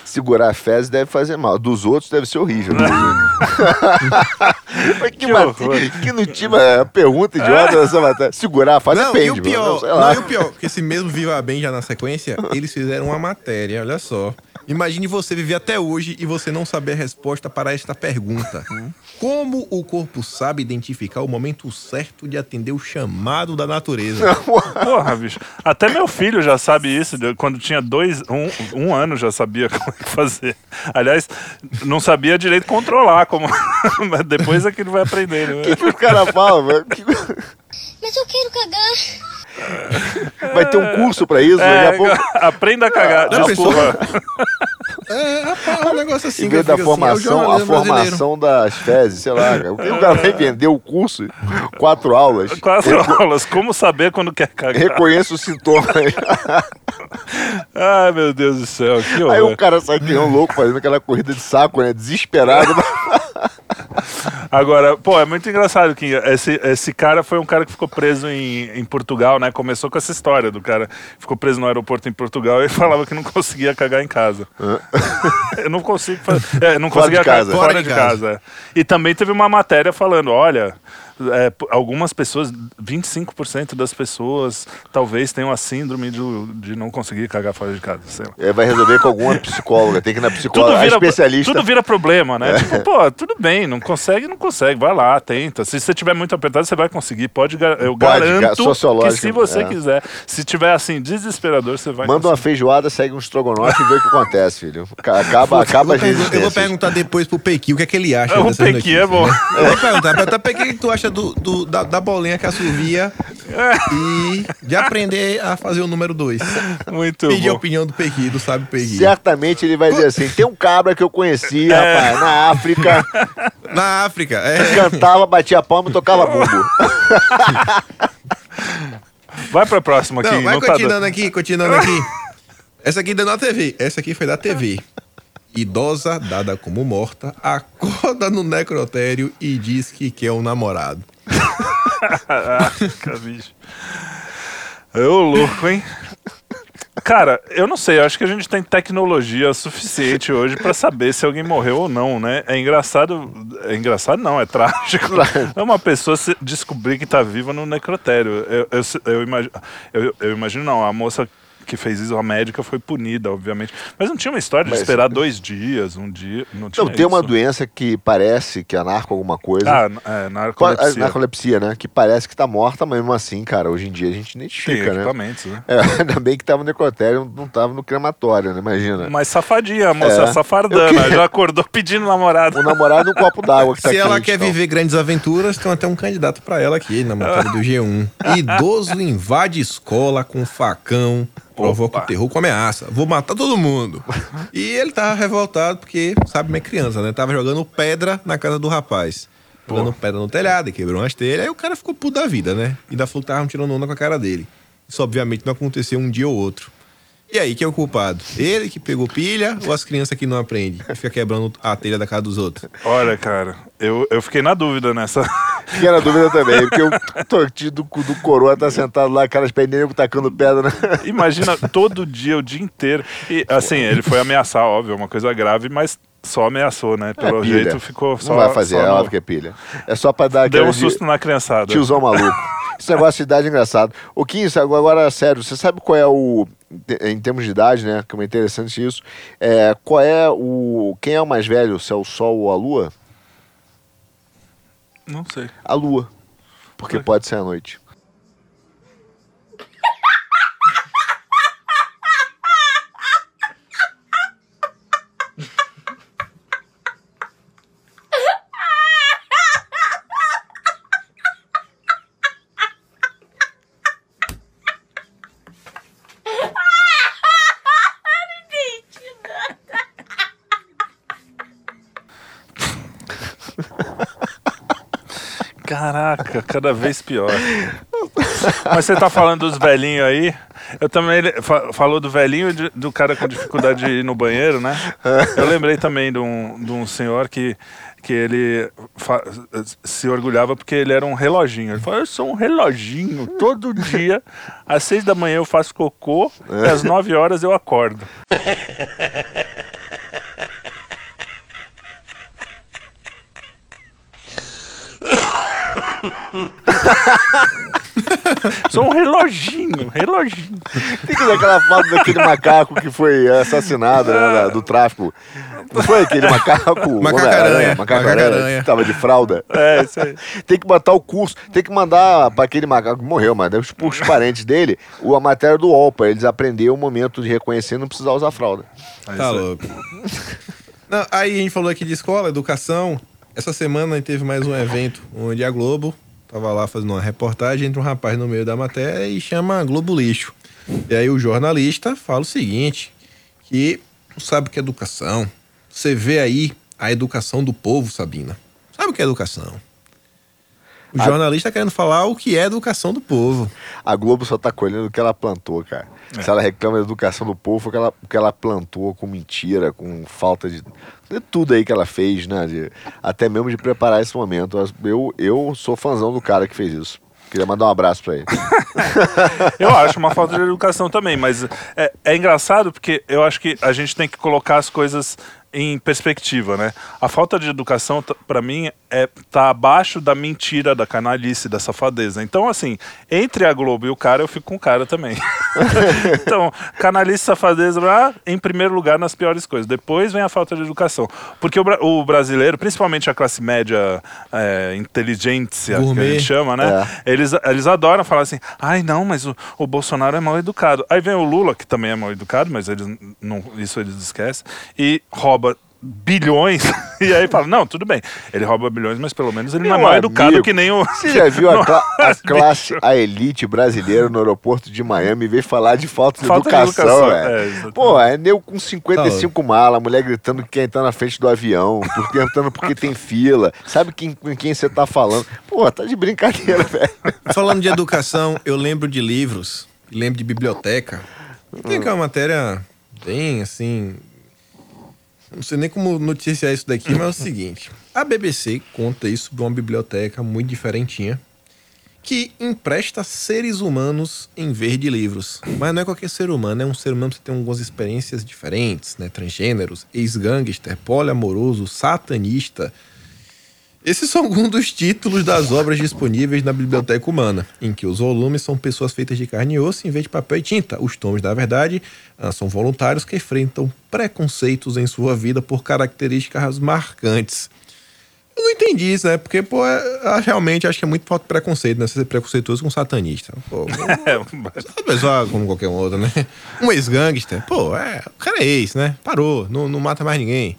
Speaker 2: Segurar a fezes deve fazer mal. Dos outros deve ser horrível. [LAUGHS] Mas que,
Speaker 3: Que
Speaker 2: mate- que não tinha uma pergunta idiota nessa matéria. Segurar, faz
Speaker 1: Não,
Speaker 2: depende.
Speaker 1: e o pior,
Speaker 2: mano,
Speaker 1: não,
Speaker 2: lá.
Speaker 1: e o pior, que esse mesmo Viva Bem já na sequência, eles fizeram uma matéria, olha só. Imagine você viver até hoje e você não saber a resposta para esta pergunta. [LAUGHS] Como o corpo sabe identificar o momento certo de atender o chamado da natureza? [LAUGHS]
Speaker 3: Porra, bicho. Até meu filho já sabe isso. Quando tinha dois, um, um ano já sabia [LAUGHS] como é que fazer. Aliás, não sabia direito controlar como. Mas depois é que ele vai aprender. Né?
Speaker 2: O que, que o cara fala, velho?
Speaker 5: Mas eu quero cagar.
Speaker 2: Vai ter um curso pra isso,
Speaker 3: É,
Speaker 2: daqui a pouco. [LAUGHS]
Speaker 3: aprenda a cagar.
Speaker 1: Não,
Speaker 3: Desculpa.
Speaker 1: É, rapaz, é um negócio assim.
Speaker 2: Em vez da
Speaker 1: fico assim, é
Speaker 2: formação, a
Speaker 1: brasileiro.
Speaker 2: formação das fezes, sei lá. cara. O que o cara vai vender o curso? Quatro aulas.
Speaker 3: Quatro aulas. Como saber quando quer cagar?
Speaker 2: Reconheça os sintomas.
Speaker 3: Ai, meu Deus do céu. Que
Speaker 2: Aí o cara sai que nem um louco fazendo aquela corrida de saco, né? Desesperado.
Speaker 3: Agora, pô, é muito engraçado que esse, esse cara foi um cara que ficou preso em, em Portugal, né? Começou com essa história do cara ficou preso no aeroporto em Portugal e [LAUGHS] falava que não conseguia cagar em casa. eu não consigo fazer. É, não
Speaker 2: Fora
Speaker 3: conseguia
Speaker 2: de
Speaker 3: cagar
Speaker 2: casa.
Speaker 3: fora,
Speaker 1: Fora
Speaker 3: de
Speaker 1: de
Speaker 3: casa. é. E também teve uma matéria falando: olha. É, algumas pessoas, 25% das pessoas talvez tenham a síndrome de, de não conseguir cagar fora de casa. Sei lá.
Speaker 2: É, vai resolver com alguma psicóloga. Tem que ir na [LAUGHS]
Speaker 3: Tudo
Speaker 2: psicóloga, a
Speaker 3: vira,
Speaker 2: especialista.
Speaker 3: tudo vira problema, né? Tipo, pô, tudo bem, não consegue, não consegue, vai lá, tenta. Se você tiver muito apertado, você vai conseguir. Pode, eu
Speaker 2: Pode, ga-
Speaker 3: garanto que se você
Speaker 2: é.
Speaker 3: quiser, se tiver assim, desesperador, você vai
Speaker 2: Manda uma
Speaker 3: conseguir.
Speaker 2: feijoada, segue um estrogonofe e vê o que acontece, filho. Ca- Acaba,
Speaker 1: eu,
Speaker 2: acaba
Speaker 1: vou pergun- eu vou perguntar depois pro Pequi o que é que ele acha
Speaker 3: O Pequi é bom.
Speaker 1: né? Eu vou perguntar, perguntar Pequi, o que tu acha do, do- da, da bolinha que a Silvia [LAUGHS] e de aprender a fazer o número dois.
Speaker 3: Muito
Speaker 1: Pedir a
Speaker 3: bom.
Speaker 1: opinião do Pegui, do sábio Pegui.
Speaker 2: Certamente ele vai dizer assim: tem um cabra que eu conheci, rapaz, na África,
Speaker 1: Na África, é.
Speaker 2: cantava, batia palma e tocava bumbo. [LAUGHS]
Speaker 3: Vai pra próxima aqui.
Speaker 1: Não, vai
Speaker 3: não tá
Speaker 1: continuando
Speaker 3: dando.
Speaker 1: aqui, continuando aqui. Essa aqui deu na TV. Essa aqui foi da TV. Idosa, dada como morta, acorda no necrotério e diz que quer um namorado.
Speaker 3: Caraca, bicho. Ô, louco, hein? Cara, eu não sei, eu acho que a gente tem tecnologia suficiente hoje pra saber se alguém morreu ou não, né? É engraçado. É engraçado, não, é trágico. É uma pessoa se descobrir que tá viva no necrotério. Eu, eu, eu, imagino, eu, eu imagino, não, a moça que fez isso, a médica, foi punida, obviamente. Mas não tinha uma história de
Speaker 2: Mas-
Speaker 3: esperar dois dias, um dia. Não, tinha
Speaker 2: Não, tem uma
Speaker 3: isso.
Speaker 2: doença que parece que é narco alguma coisa.
Speaker 3: Ah, é, narcolepsia.
Speaker 2: narcolepsia, né? Que parece que tá morta, mas mesmo assim, cara, hoje em dia a gente
Speaker 3: Tem
Speaker 2: identifica, né?
Speaker 3: equipamentos, né?
Speaker 2: É, [LAUGHS] ainda bem que tava no necrotério, não tava no crematório, né? Imagina.
Speaker 3: Mas safadinha, a moça
Speaker 2: É.
Speaker 3: safardana.
Speaker 2: Queria-
Speaker 3: Já acordou pedindo namorado.
Speaker 2: Um namorado um copo d'água que tá
Speaker 1: Se ela quer
Speaker 2: então.
Speaker 1: viver grandes aventuras, tem até um candidato pra ela aqui na matéria do G1. Idoso invade escola com facão, provoca o terror com ameaça. Vou matar todo mundo. E ele tava revoltado porque, sabe, minha criança, né? Tava jogando pedra na casa do rapaz. Jogando pedra no telhado, e quebrou umas telhas. Aí o cara ficou puto da vida, né? E ainda falou que tava tirando onda com a cara dele. Isso, obviamente, não aconteceu um dia ou outro. E aí, quem é o culpado? Ele que pegou pilha ou as crianças que não aprendem? E fica quebrando a telha da casa dos outros?
Speaker 3: Olha, cara, eu, eu fiquei na dúvida nessa. [LAUGHS]
Speaker 2: Fiquei na dúvida também, porque o tortinho do, do coroa tá sentado lá, aquelas perninhas tacando pedra, né? [LAUGHS]
Speaker 3: Imagina todo dia, o dia inteiro. E assim, ele foi ameaçar, óbvio, é uma coisa grave, mas só ameaçou, né? Pelo
Speaker 2: É
Speaker 3: jeito ficou só.
Speaker 2: Não vai fazer,
Speaker 3: só
Speaker 2: é óbvio que é pilha. É só pra dar
Speaker 3: Deu um susto na criançada.
Speaker 2: tiozão maluco. [LAUGHS] Esse negócio de idade é engraçado. O Kim, agora, sério, você sabe qual é o. Em termos de idade, né? Como é interessante isso. É, qual é o. Quem é o mais velho? Se é o Sol ou a Lua?
Speaker 3: Não sei.
Speaker 2: A Lua. Porque pode ser à noite.
Speaker 3: Caraca, cada vez pior. Mas você tá falando dos velhinhos aí. Eu também ele fa- falou do velhinho e de- do cara com dificuldade de ir no banheiro, né? Eu lembrei também de um, de um senhor que, que ele se orgulhava porque ele era um reloginho. Ele falou: Eu sou um reloginho. Todo dia, às seis da manhã eu faço cocô e às nove horas eu acordo. [LAUGHS] Sou um reloginho, reloginho.
Speaker 2: Tem que ver aquela foto daquele macaco que foi assassinado né, da- do tráfico. Não foi aquele macaco?
Speaker 1: Macaco-aranha.
Speaker 2: Macaco-aranha. Tava de fralda.
Speaker 3: É, isso aí.
Speaker 2: Tem que botar o curso, tem que mandar para aquele macaco que morreu, mas os, os parentes dele, o- a matéria do UOL, pra eles aprenderem o momento de reconhecer e não precisar usar fralda.
Speaker 3: É
Speaker 1: Tá
Speaker 3: aí.
Speaker 1: louco. [LAUGHS] Não, aí a gente falou aqui de escola, educação. Essa semana a gente teve mais um evento onde a Globo tava lá fazendo uma reportagem, entra um rapaz no meio da matéria e chama Globo Lixo. E aí o jornalista fala o seguinte, que sabe o que é educação. Você vê aí a educação do povo, Sabina. Sabe o que é educação? O
Speaker 2: A-
Speaker 1: jornalista querendo falar o que é educação do povo.
Speaker 2: A Globo só tá colhendo o que ela plantou, cara. Se ela reclama da educação do povo, foi que ela, que ela plantou com mentira, com falta de, de tudo aí que ela fez, né? De- até mesmo de preparar esse momento. Eu, eu sou fãzão do cara que fez isso. Queria mandar um abraço pra ele. [LAUGHS]
Speaker 3: Eu acho uma falta de educação também, mas é, é engraçado porque eu acho que a gente tem que colocar as coisas em perspectiva, né? A falta de educação, pra mim, é tá abaixo da mentira, da canalice, da safadeza. Então, assim, entre a Globo e o cara, eu fico com o cara também. [LAUGHS] então, canalice, safadeza, lá, em primeiro lugar nas piores coisas. Depois vem a falta de educação. Porque o, o brasileiro, principalmente a classe média é, inteligência, que a
Speaker 1: Gourmet.
Speaker 3: gente chama, né? Eles, eles adoram falar assim, ai não, mas o, o Bolsonaro é mal educado. Aí vem o Lula, que também é mal educado, mas eles não, isso eles esquecem, e rouba bilhões. [LAUGHS] E aí fala, não, tudo bem. Ele rouba bilhões, mas pelo menos ele não é
Speaker 2: Meu
Speaker 3: mal educado que nem o.
Speaker 2: Você já viu [LAUGHS] a,
Speaker 3: Não,
Speaker 2: cla- a
Speaker 3: as
Speaker 2: classe, a elite brasileira no aeroporto de Miami veio falar de falta de
Speaker 3: Falta de
Speaker 2: educação, velho.
Speaker 3: é, exatamente.
Speaker 2: Pô, é nego com 55 malas, a mulher gritando que quem tá na frente do avião, perguntando por que tem fila, sabe quem, com quem você tá falando. Pô, tá de brincadeira, [LAUGHS] velho.
Speaker 1: Falando de educação, eu lembro de livros, lembro de biblioteca. Tem aquela matéria bem assim. Não sei nem como noticiar isso daqui, mas é o [LAUGHS] seguinte: a BBC conta isso de uma biblioteca muito diferentinha que empresta seres humanos em vez de livros. Mas não é qualquer ser humano, é um ser humano que tem algumas experiências diferentes, né? Transgêneros, ex-gangster, poliamoroso, satanista. Esses são alguns dos títulos das obras disponíveis na Biblioteca Humana, em que os volumes são pessoas feitas de carne e osso em vez de papel e tinta. Os tomos, na verdade, ah, são voluntários que enfrentam preconceitos em sua vida por características marcantes. Eu não entendi isso, né? Porque, pô, é- eu realmente acho que é muito falta de preconceito, né? Você ser preconceituoso com satanista. Pô, [LAUGHS]
Speaker 3: É,
Speaker 1: uma pessoa como qualquer um outro, né? Um ex-gangster, pô, é, o cara é ex, né? Parou, não, não mata mais ninguém.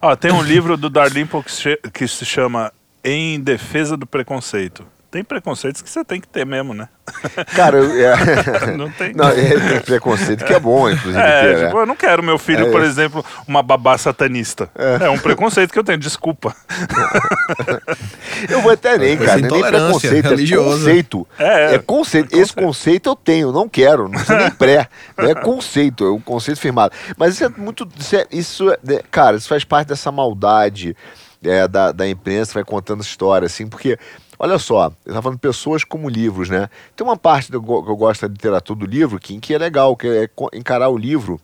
Speaker 3: Ó, tem um livro do Darlimpo que se chama Em Defesa do Preconceito. Tem preconceitos que você tem que ter mesmo, né? [LAUGHS]
Speaker 2: Cara, eu, é... [LAUGHS]
Speaker 3: Não tem.
Speaker 2: Não, é, tem preconceito que é bom, inclusive.
Speaker 3: É,
Speaker 2: ter, né?
Speaker 3: tipo, eu não quero meu filho,
Speaker 2: É
Speaker 3: por exemplo, uma babá satanista. É. um preconceito que eu tenho, desculpa.
Speaker 2: Eu vou até nem, cara. é nem preconceito,
Speaker 1: religiosa.
Speaker 2: é conceito.
Speaker 3: É, é.
Speaker 2: conceito. Esse conceito eu tenho, não quero. Não precisa nem [LAUGHS] pré. Não é conceito, é um conceito firmado. Mas isso é muito. Isso, é, isso é- né, cara, isso faz parte dessa maldade é, da, da imprensa, vai contando história, assim, porque. Olha só, eu tava falando de pessoas como livros, né? Tem uma parte que eu gosto da literatura do livro que, que é legal, que é encarar o livro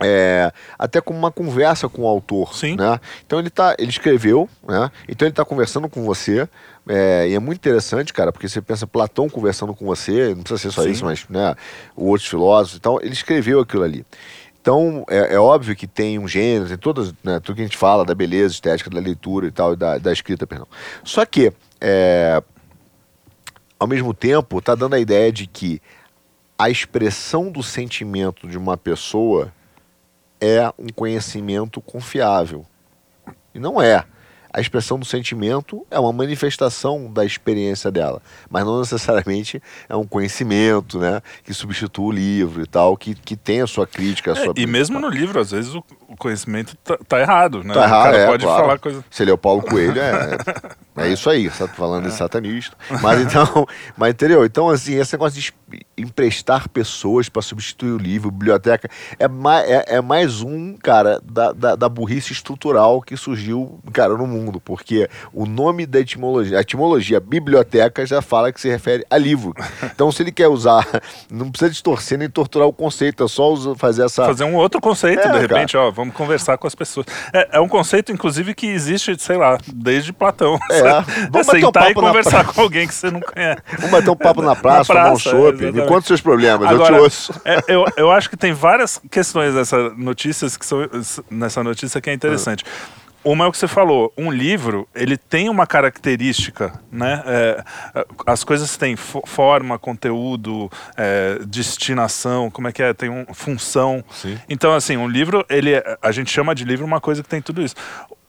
Speaker 2: é, até como uma conversa com o autor,
Speaker 3: Sim.
Speaker 2: né? Então ele tá, ele escreveu, né? Então ele está conversando com você é, e é muito interessante, cara, porque você pensa Platão conversando com você, não precisa ser só
Speaker 3: Sim.
Speaker 2: isso, mas né, outros filósofos, então ele escreveu aquilo ali. Então é, é óbvio que tem um gênero, tem todas, né, tudo que a gente fala da beleza estética da leitura e tal, da, da escrita, perdão. Só que é, ao mesmo tempo está dando a ideia de que a expressão do sentimento de uma pessoa é um conhecimento confiável. E não é. A expressão do sentimento é uma manifestação da experiência dela, mas não necessariamente é um conhecimento, né, que substitui o livro e tal, que, que tem a sua crítica, a
Speaker 3: É,
Speaker 2: sua
Speaker 3: e mesmo no livro, às vezes, o, o conhecimento tá, tá errado, né?
Speaker 2: Tá errado,
Speaker 3: o cara
Speaker 2: é,
Speaker 3: pode
Speaker 2: claro.
Speaker 3: falar coisa.
Speaker 2: Se ele é o Paulo Coelho, é, é isso aí, você tá falando de satanista. Mas então, [LAUGHS] mas entendeu? Então, assim, esse negócio de es- emprestar pessoas para substituir o livro, biblioteca, é mais, é, é mais um, cara, da, da, da burrice estrutural que surgiu, cara, no mundo, porque o nome da etimologia, a etimologia biblioteca já fala que se refere a livro. [LAUGHS] Então, se ele quer usar, não precisa distorcer nem torturar o conceito, é só fazer essa.
Speaker 3: Fazer um outro conceito,
Speaker 2: É,
Speaker 3: de repente, ó, vamos conversar com as pessoas. É, é um conceito, inclusive, que existe, sei lá, desde Platão.
Speaker 2: É, vamos um
Speaker 3: sentar e
Speaker 2: papo na
Speaker 3: conversar
Speaker 2: pra-
Speaker 3: com alguém que você não conhece.
Speaker 2: Vamos bater um papo na praça, tomar um chopp. Me conta os seus problemas,
Speaker 3: Agora,
Speaker 2: eu te ouço.
Speaker 3: é, eu, eu acho que tem várias questões nessa notícias que são nessa notícia que é interessante. Uma é o que você falou, um livro, ele tem uma característica, né? É, as coisas têm fo- forma, conteúdo, é, destinação, como é que é? Tem um, função. Então, assim, um livro, ele, é- a gente chama de livro uma coisa que tem tudo isso.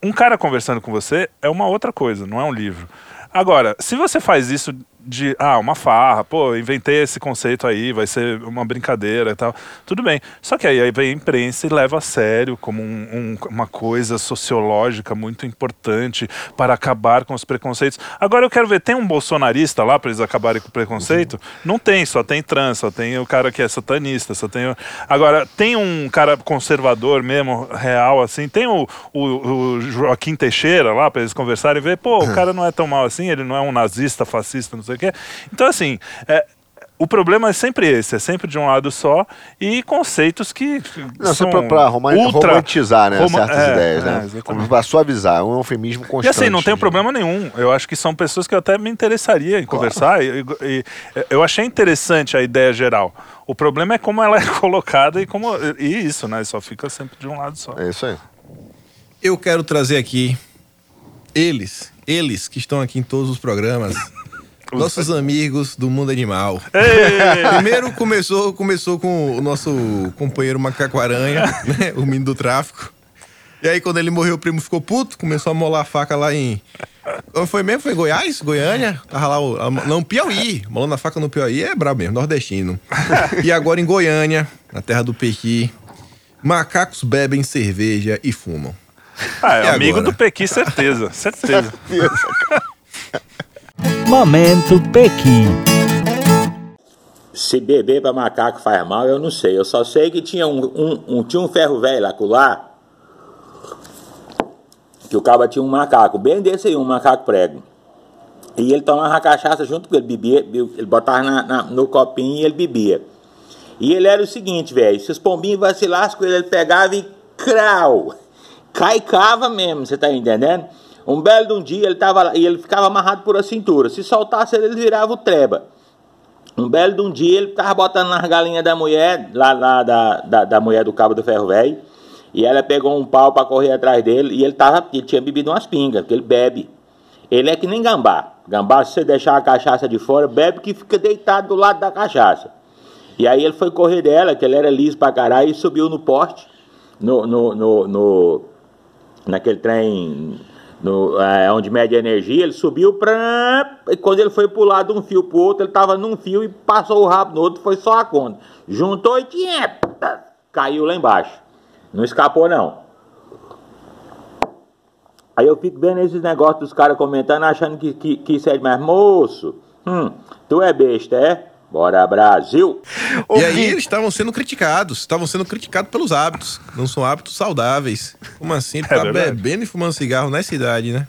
Speaker 3: Um cara conversando com você é uma outra coisa, não é um livro. Agora, se você faz isso de, ah, uma farra, pô, inventei esse conceito aí, vai ser uma brincadeira e tal, tudo bem. Só que aí, aí vem a imprensa e leva a sério como um- um- uma coisa sociológica muito importante para acabar com os preconceitos. Agora eu quero ver, tem um bolsonarista lá para eles acabarem com o preconceito? Não tem, só tem trans, só tem o cara que é satanista, só tem. o- Agora, tem um cara conservador mesmo, real, assim, tem o, o, o Joaquim Teixeira lá para eles conversarem e ver, pô, o cara não é tão mal assim, ele não é um nazista, fascista, não sei o quê. Então, assim, é, o problema é sempre esse, é sempre de um lado só e conceitos que
Speaker 2: Não,
Speaker 3: são
Speaker 2: só pra, pra roman-
Speaker 3: ultra-
Speaker 2: romantizar, né,
Speaker 3: Roma-
Speaker 2: certas
Speaker 3: é,
Speaker 2: ideias,
Speaker 3: é,
Speaker 2: né? Como pra suavizar, é um eufemismo
Speaker 3: E
Speaker 2: constante.
Speaker 3: assim, não tem problema nenhum. Eu acho que são pessoas que eu até me interessaria em conversar. E, e- e eu achei interessante a ideia geral. O problema é como ela é [LAUGHS] colocada e como. E isso, né? Só fica sempre de um lado só.
Speaker 2: É isso aí.
Speaker 1: Eu quero trazer aqui eles, eles que estão aqui em todos os programas, nossos amigos do mundo animal. Primeiro começou, começou com o nosso companheiro Macaco Aranha, [LAUGHS] né, o menino do tráfico. E aí, quando ele morreu, o primo ficou puto, começou a molar a faca lá em. Foi mesmo? Foi em Goiás? Goiânia? Tava lá, o, não, Piauí. Molando a faca no Piauí é brabo mesmo, nordestino. E agora em Goiânia, na terra do Pequi, macacos bebem cerveja e fumam.
Speaker 3: Ah, é
Speaker 1: E
Speaker 3: amigo
Speaker 1: agora?
Speaker 3: do Pequi, certeza. Certeza. [LAUGHS]
Speaker 4: Momento Pequi.
Speaker 6: Se beber pra macaco faz mal, eu não sei. Eu só sei que tinha um, um- um- tinha um ferro velho lá lá, que o cabo tinha um macaco, bem desse aí, um macaco prego. E ele tomava cachaça junto com ele, bebia, ele botava na- na- no copinho e ele bebia. E ele era o seguinte, velho, se os pombinhos vacilassem com ele, ele pegava e crau, caicava mesmo, você tá entendendo? Um belo de um dia ele tava lá, e ele ficava amarrado por a cintura. Se soltasse ele, virava o treba. Um belo de um dia ele tava botando nas galinhas da mulher, lá, lá da, da, da mulher do cabo do ferro velho, e ela pegou um pau para correr atrás dele, e ele, tava, ele tinha bebido umas pingas, porque ele bebe. Ele é que nem gambá. Gambá, se você deixar a cachaça de fora, bebe que fica deitado do lado da cachaça. E aí ele foi correr dela, que ele era liso pra caralho, e subiu no poste, no, no, no, no- naquele trem no, é, onde mede a energia, ele subiu pra. E quando ele foi pular de um fio pro outro, ele tava num fio e passou o rabo no outro, foi só a conta. Juntou e tinha. Caiu lá embaixo. Não escapou, não. Aí eu fico vendo esses negócios dos caras comentando, achando que, que, que isso é demais. Moço, hum, tu é besta, é? Bora, Brasil!
Speaker 1: E aí eles estavam sendo criticados, estavam sendo criticados pelos hábitos. Não são hábitos saudáveis. Como assim? Ele
Speaker 3: É
Speaker 1: tá
Speaker 3: verdade.
Speaker 1: bebendo e fumando cigarro nessa idade, né?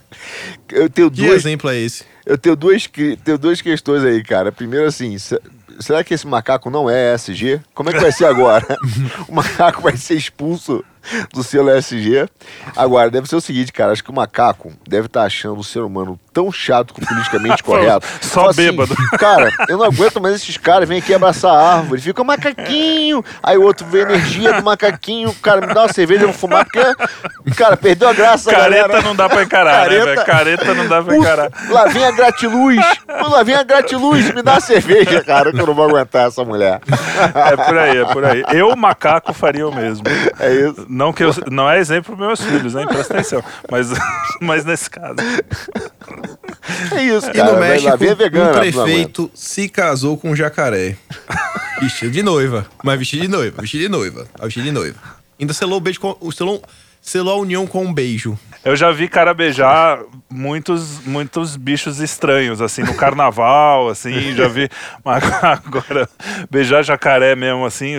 Speaker 2: eu tenho
Speaker 1: Que
Speaker 2: duas,
Speaker 1: exemplo é esse?
Speaker 2: eu tenho duas, que- tenho duas questões aí, cara. Primeiro, assim, se- será que esse macaco não é ESG? Como é que vai ser agora? [LAUGHS] o macaco vai ser expulso do selo ESG. Agora, deve ser o seguinte, cara. Acho que o macaco deve estar achando o ser humano tão chato com o politicamente [LAUGHS] correto.
Speaker 3: Só
Speaker 2: assim,
Speaker 3: bêbado. [LAUGHS]
Speaker 2: Cara, eu não aguento mais esses caras. Vêm aqui abraçar a árvore. Fica o macaquinho. Aí o outro vê a energia do macaquinho. Cara, me dá uma cerveja, eu vou fumar. Porque, cara, perdeu a graça,
Speaker 3: Careta
Speaker 2: galera.
Speaker 3: não dá pra encarar, né,
Speaker 2: Careta-
Speaker 3: velho? Careta não dá pra encarar.
Speaker 2: Ufa, lá vem a gratiluz. Lá vem a gratiluz. Me dá uma cerveja, cara, que eu não vou aguentar essa mulher.
Speaker 3: É por aí, é por aí. Eu, macaco, faria o mesmo.
Speaker 2: É isso.
Speaker 3: Não, que eu, não é exemplo para meus filhos, hein? Presta atenção. Mas, [LAUGHS] mas nesse caso.
Speaker 2: É isso,
Speaker 1: E
Speaker 2: cara.
Speaker 1: no
Speaker 2: Vai
Speaker 1: México,
Speaker 2: lá vegana.
Speaker 1: um prefeito se casou com um jacaré. [LAUGHS] vestido de noiva. Mas vestido de noiva, vestido de noiva. Ah, Vestido de noiva. Ainda selou o beijo com. o- Selou, selou a união com um beijo.
Speaker 3: Eu já vi cara beijar muitos, muitos bichos estranhos, assim, no carnaval, assim, já vi. Mas [LAUGHS] agora, beijar jacaré mesmo, assim,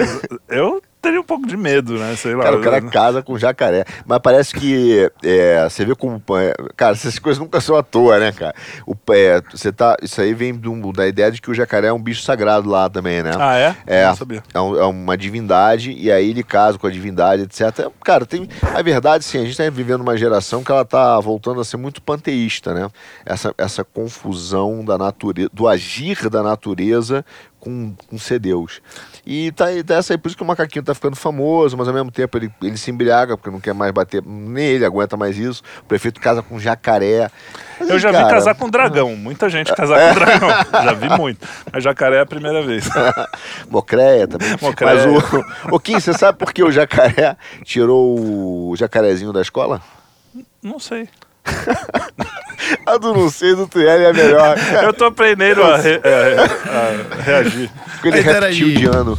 Speaker 3: eu teria um pouco de medo, né? Sei lá.
Speaker 2: Cara, o cara casa com jacaré. Mas parece que é, você vê como. é, Cara, essas coisas nunca são à toa, né, cara? O, é, você tá, isso aí vem do- da ideia de que o jacaré é um bicho sagrado lá também, né?
Speaker 3: Ah, é?
Speaker 2: É,
Speaker 3: Não sabia.
Speaker 2: é, um- é uma divindade, e aí ele casa com a divindade, etc. Cara, tem. A verdade, sim, a gente está vivendo uma geração que ela tá voltando a ser muito panteísta, né? Essa, essa confusão da natureza, do agir da natureza com, com ser Deus. E tá, aí- tá aí, por isso que o macaquinho tá ficando famoso, mas ao mesmo tempo ele, ele se embriaga, porque não quer mais bater, nem ele aguenta mais isso. O prefeito casa com jacaré. Mas,
Speaker 3: Eu já
Speaker 2: cara,
Speaker 3: vi casar com dragão, muita gente casar com dragão. [LAUGHS] Já vi muito. Mas jacaré é a primeira vez. [LAUGHS]
Speaker 2: Mocreia também.
Speaker 3: Mocreia.
Speaker 2: Mas o, o Kim, você sabe por que o jacaré tirou o jacarezinho da escola?
Speaker 3: Não sei. [LAUGHS]
Speaker 2: A do não sei do Triel é a melhor.
Speaker 3: Eu tô aprendendo a, re- a- a reagir.
Speaker 2: Porque ele é.
Speaker 3: Reptil de ano.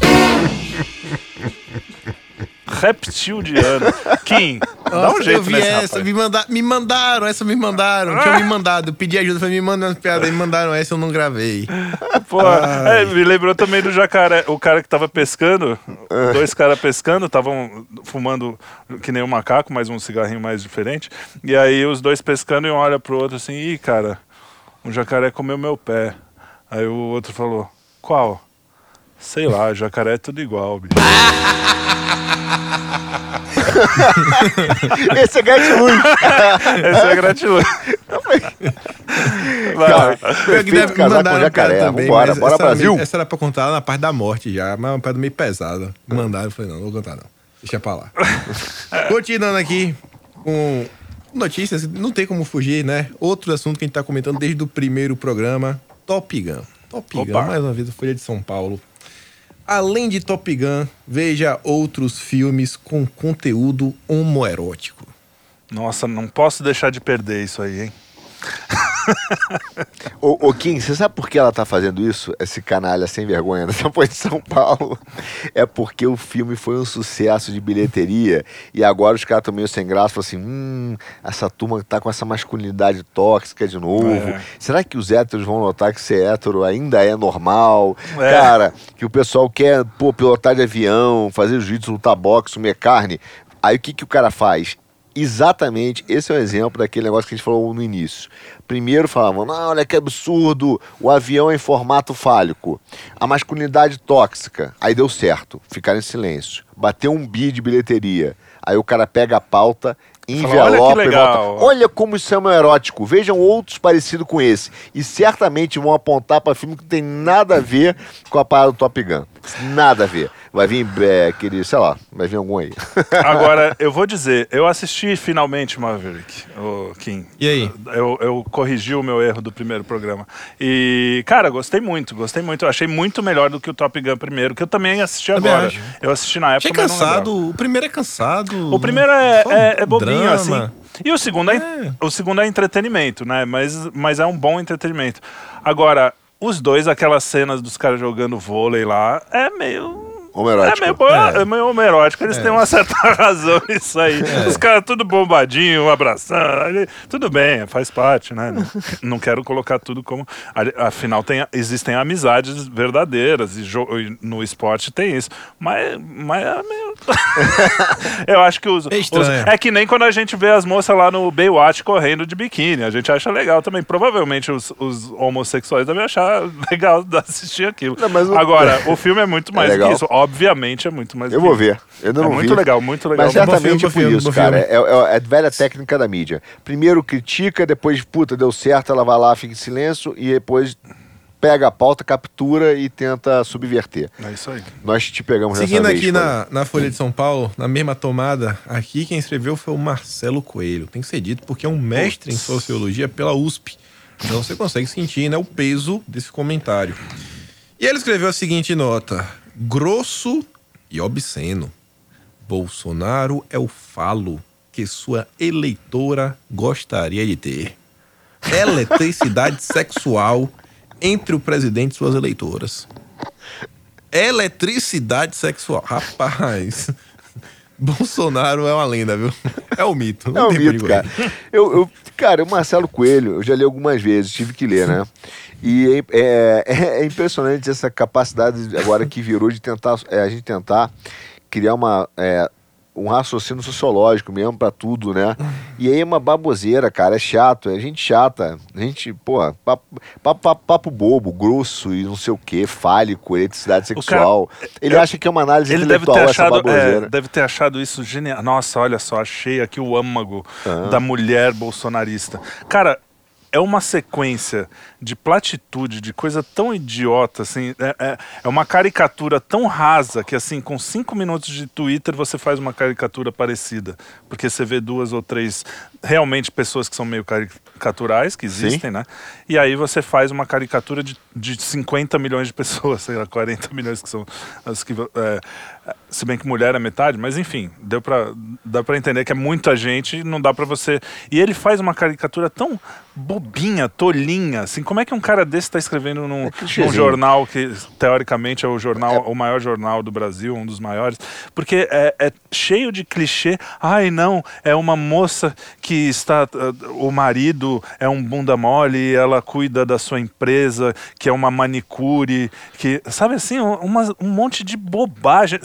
Speaker 3: Kim, dá um
Speaker 1: Nossa,
Speaker 3: jeito
Speaker 1: eu vi
Speaker 3: nesse
Speaker 1: essa,
Speaker 3: rapaz.
Speaker 1: me, manda, me mandaram, essa me mandaram. Tinha me mandado, eu pedi ajuda, falei, me manda umas piadas, aí me mandaram essa, eu não gravei.
Speaker 3: Pô, é, me lembrou também do jacaré. O cara que tava pescando, dois caras pescando, estavam fumando que nem um macaco, mas um cigarrinho mais diferente. E aí os dois pescando e um olha pro outro assim, ih, cara, um jacaré comeu meu pé. Aí o outro falou, qual? Sei lá, jacaré é tudo igual, bicho. [LAUGHS] [LAUGHS]
Speaker 2: Esse é gratiluz. [LAUGHS]
Speaker 3: Essa é lá.
Speaker 2: Cara,
Speaker 1: me
Speaker 2: casar com jacaré.
Speaker 1: também,
Speaker 2: Vambora, bora
Speaker 1: essa era
Speaker 2: Brasil.
Speaker 1: meio- Essa era pra contar na parte da morte já, mas é uma piada meio pesada. Me mandaram, eu falei, não, não vou contar não. Deixa pra lá. [LAUGHS] Continuando aqui com notícias, não tem como fugir, né? Outro assunto que a gente tá comentando desde o primeiro programa, Top Gun. Top Gun,
Speaker 3: Opa.
Speaker 1: mais uma vez, Folha de São Paulo. Além de Top Gun, veja outros filmes com conteúdo homoerótico.
Speaker 3: Nossa, não posso deixar de perder isso aí, hein? [LAUGHS]
Speaker 2: Ô, ô Kim, você sabe por que ela tá fazendo isso? Esse canalha sem vergonha [LAUGHS] dessa de São Paulo. É porque o filme foi um sucesso de bilheteria e agora os caras estão meio sem graça. Falam assim: hum, essa turma tá com essa masculinidade tóxica de novo.
Speaker 3: É.
Speaker 2: Será que os héteros vão notar que ser hétero ainda é normal?
Speaker 3: É.
Speaker 2: Cara, que o pessoal quer, pô, pilotar de avião, fazer jiu-jitsu, lutar boxe, comer carne. Aí o que, que o cara faz? Exatamente, esse é o exemplo daquele negócio que a gente falou no início. Primeiro falavam, não, olha que absurdo, o avião é em formato fálico. A masculinidade tóxica. Aí deu certo, ficaram em silêncio. Bateu um bi de bilheteria. Aí o cara pega a pauta,
Speaker 3: Fala, olha
Speaker 2: envelopa e volta. Olha como isso é um erótico. Vejam outros parecidos com esse. E certamente vão apontar para filme que não tem nada a ver com a parada do Top Gun. Nada a ver. Vai vir é, aquele, sei lá, vai vir algum aí. [LAUGHS]
Speaker 3: Agora, eu vou dizer, eu assisti finalmente Maverick, o Kim.
Speaker 1: E aí?
Speaker 3: Eu, eu corrigi o meu erro do primeiro programa. E, cara, gostei muito, gostei muito. Eu achei muito melhor do que o Top Gun primeiro, que eu também assisti
Speaker 1: Também
Speaker 3: agora.
Speaker 1: acho.
Speaker 3: Eu assisti na época,
Speaker 1: Achei
Speaker 3: mas não lembrava.
Speaker 1: cansado. O primeiro é cansado.
Speaker 3: O primeiro é, é, é bobinho,
Speaker 1: drama.
Speaker 3: assim. E o segundo é,
Speaker 1: É.
Speaker 3: o segundo é entretenimento, né? Mas, mas é um bom entretenimento. Agora, os dois, aquelas cenas dos caras jogando vôlei lá, é meio.
Speaker 2: Homerótico.
Speaker 3: É meio,
Speaker 1: É.
Speaker 3: é meio homerótico, eles têm uma certa [LAUGHS] razão nisso aí.
Speaker 1: É.
Speaker 3: Os caras tudo bombadinho, um abraçando. Tudo bem, faz parte, né? Não, quero colocar tudo como. Afinal, tem, existem amizades verdadeiras e, jo- e no esporte tem isso. Mas, mas é meio. [LAUGHS] Eu acho que os,
Speaker 1: É
Speaker 3: os- É que nem quando a gente vê as moças lá no Baywatch correndo de biquíni. A gente acha legal também. Provavelmente os, os homossexuais devem achar [LAUGHS] legal de assistir aquilo.
Speaker 2: Não, mas o-
Speaker 3: Agora, o filme é muito [LAUGHS] mais
Speaker 2: legal.
Speaker 3: que isso. Obviamente é muito mais
Speaker 2: Eu vou ver. Eu ainda
Speaker 3: É
Speaker 2: não
Speaker 3: muito
Speaker 2: vi.
Speaker 3: legal, muito legal.
Speaker 2: Mas certamente
Speaker 1: filme,
Speaker 2: por
Speaker 1: filme,
Speaker 2: isso, cara. É, é, é velha técnica da mídia. Primeiro critica, depois, puta, deu certo, ela vai lá, fica em silêncio e depois pega a pauta, captura e tenta subverter.
Speaker 3: É isso aí.
Speaker 2: Nós te pegamos
Speaker 1: Seguindo
Speaker 2: nessa
Speaker 1: aqui
Speaker 2: vez,
Speaker 1: na, na Folha de São Paulo, na mesma tomada, aqui quem escreveu foi o Marcelo Coelho. Tem que ser dito porque é um mestre em sociologia pela USP. Então você consegue sentir né, o peso desse comentário. E ele escreveu a seguinte nota: grosso e obsceno. Bolsonaro é o falo que sua eleitora gostaria de ter. Eletricidade [LAUGHS] sexual entre o presidente e suas eleitoras. Eletricidade sexual. Rapaz. [LAUGHS] Bolsonaro é uma lenda, viu? É um mito.
Speaker 2: É
Speaker 1: Não
Speaker 2: um
Speaker 1: tem
Speaker 2: mito, cara. Eu, eu- cara, o Marcelo Coelho, eu já li algumas vezes, tive que ler, né? E é, é- é impressionante essa capacidade agora que virou de tentar, é, a gente tentar criar uma, é, um raciocínio sociológico mesmo pra tudo, né? E aí é uma baboseira, cara, é chato, é gente chata, gente, pô, papo, papo, papo- bobo, grosso e não sei o que, fálico, eletricidade sexual. Ele
Speaker 3: eu-
Speaker 2: acha que é uma análise
Speaker 3: Ele deve
Speaker 2: intelectual
Speaker 3: ter,
Speaker 2: essa
Speaker 3: achado, é,
Speaker 2: baboseira.
Speaker 3: deve ter achado isso genial. Nossa, olha só, achei aqui o âmago
Speaker 2: Ah.
Speaker 3: da mulher bolsonarista. Cara, é uma sequência de platitude, de coisa tão idiota, assim. É, é- é uma caricatura tão rasa que, assim, com cinco minutos de Twitter você faz uma caricatura parecida. Porque você vê duas ou três, realmente, pessoas que são meio caricaturais, que existem, né? E aí você faz uma caricatura de, de 50 milhões de pessoas, [LAUGHS] sei lá, 40 milhões que são as que. é, se bem que mulher é metade, mas enfim, deu pra, dá pra entender que é muita gente, não dá pra você. E ele faz uma caricatura tão bobinha, tolinha, assim. Como é que um cara desse tá escrevendo num, num
Speaker 2: clichêzinho.
Speaker 3: jornal que teoricamente é o jornal, o maior jornal do Brasil, um dos maiores? Porque é, é cheio de clichê. Ai, não, é uma moça que está. ah, O marido é um bunda mole ela cuida da sua empresa, que é uma manicure, que. Sabe assim, um- uma- um monte de bobagem.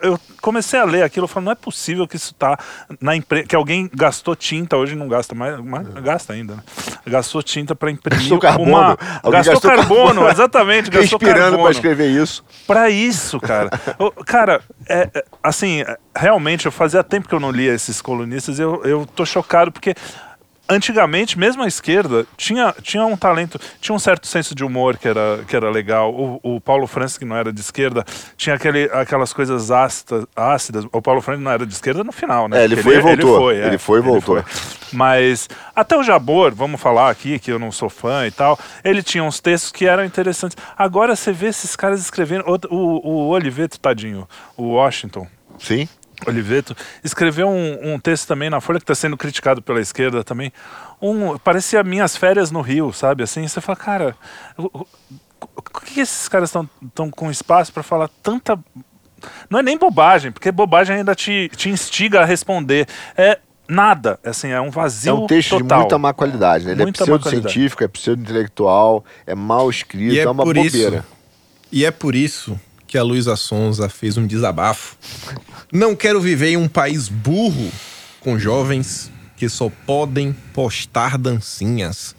Speaker 3: Eu, comecei a ler aquilo, eu falo, não é possível que isso tá na empresa. Que alguém gastou tinta, hoje não gasta mais, mas gasta ainda, né? Gastou tinta para imprimir
Speaker 2: Gastou carbono.
Speaker 3: uma.
Speaker 2: Alguém
Speaker 3: Gastou, carbono, [LAUGHS] exatamente, gastou
Speaker 2: Respirando
Speaker 3: carbono.
Speaker 2: pra escrever isso.
Speaker 3: Pra isso, cara. Cara, é, é, assim, é, realmente, eu fazia tempo que eu não lia esses colunistas e eu, eu tô chocado porque. Antigamente, mesmo a esquerda tinha, tinha um talento, tinha um certo senso de humor que era, que era legal. O, o Paulo Francis, que não era de esquerda, tinha aquele, aquelas coisas ácidas, ácidas. O Paulo Francis não era de esquerda no final, né?
Speaker 2: É, ele foi e voltou.
Speaker 3: é,
Speaker 2: Ele foi e voltou.
Speaker 3: Mas até o Jabor, vamos falar aqui, que eu não sou fã e tal, ele tinha uns textos que eram interessantes. Agora você vê esses caras escrevendo. O, o, o Oliveto, tadinho, o Washington.
Speaker 2: Sim. [LAUGHS]
Speaker 3: Oliveto, escreveu um, um texto também na Folha que está sendo criticado pela esquerda também. Um, parecia minhas férias no Rio, sabe? Assim, você fala, cara, o, o- o que esses caras estão com espaço para falar tanta. Não é nem bobagem, porque bobagem ainda te, te instiga a responder. É nada, assim, é um vazio
Speaker 2: É um texto
Speaker 3: total.
Speaker 2: de muita má qualidade, né? Ele
Speaker 3: Muita
Speaker 2: é pseudo-científico, é pseudo-intelectual, é mal escrito,
Speaker 1: E é
Speaker 2: é uma
Speaker 1: por
Speaker 2: bobeira.
Speaker 1: isso. E é por isso que a Luísa Sonza fez um desabafo. Não quero viver em um país burro com jovens que só podem postar dancinhas.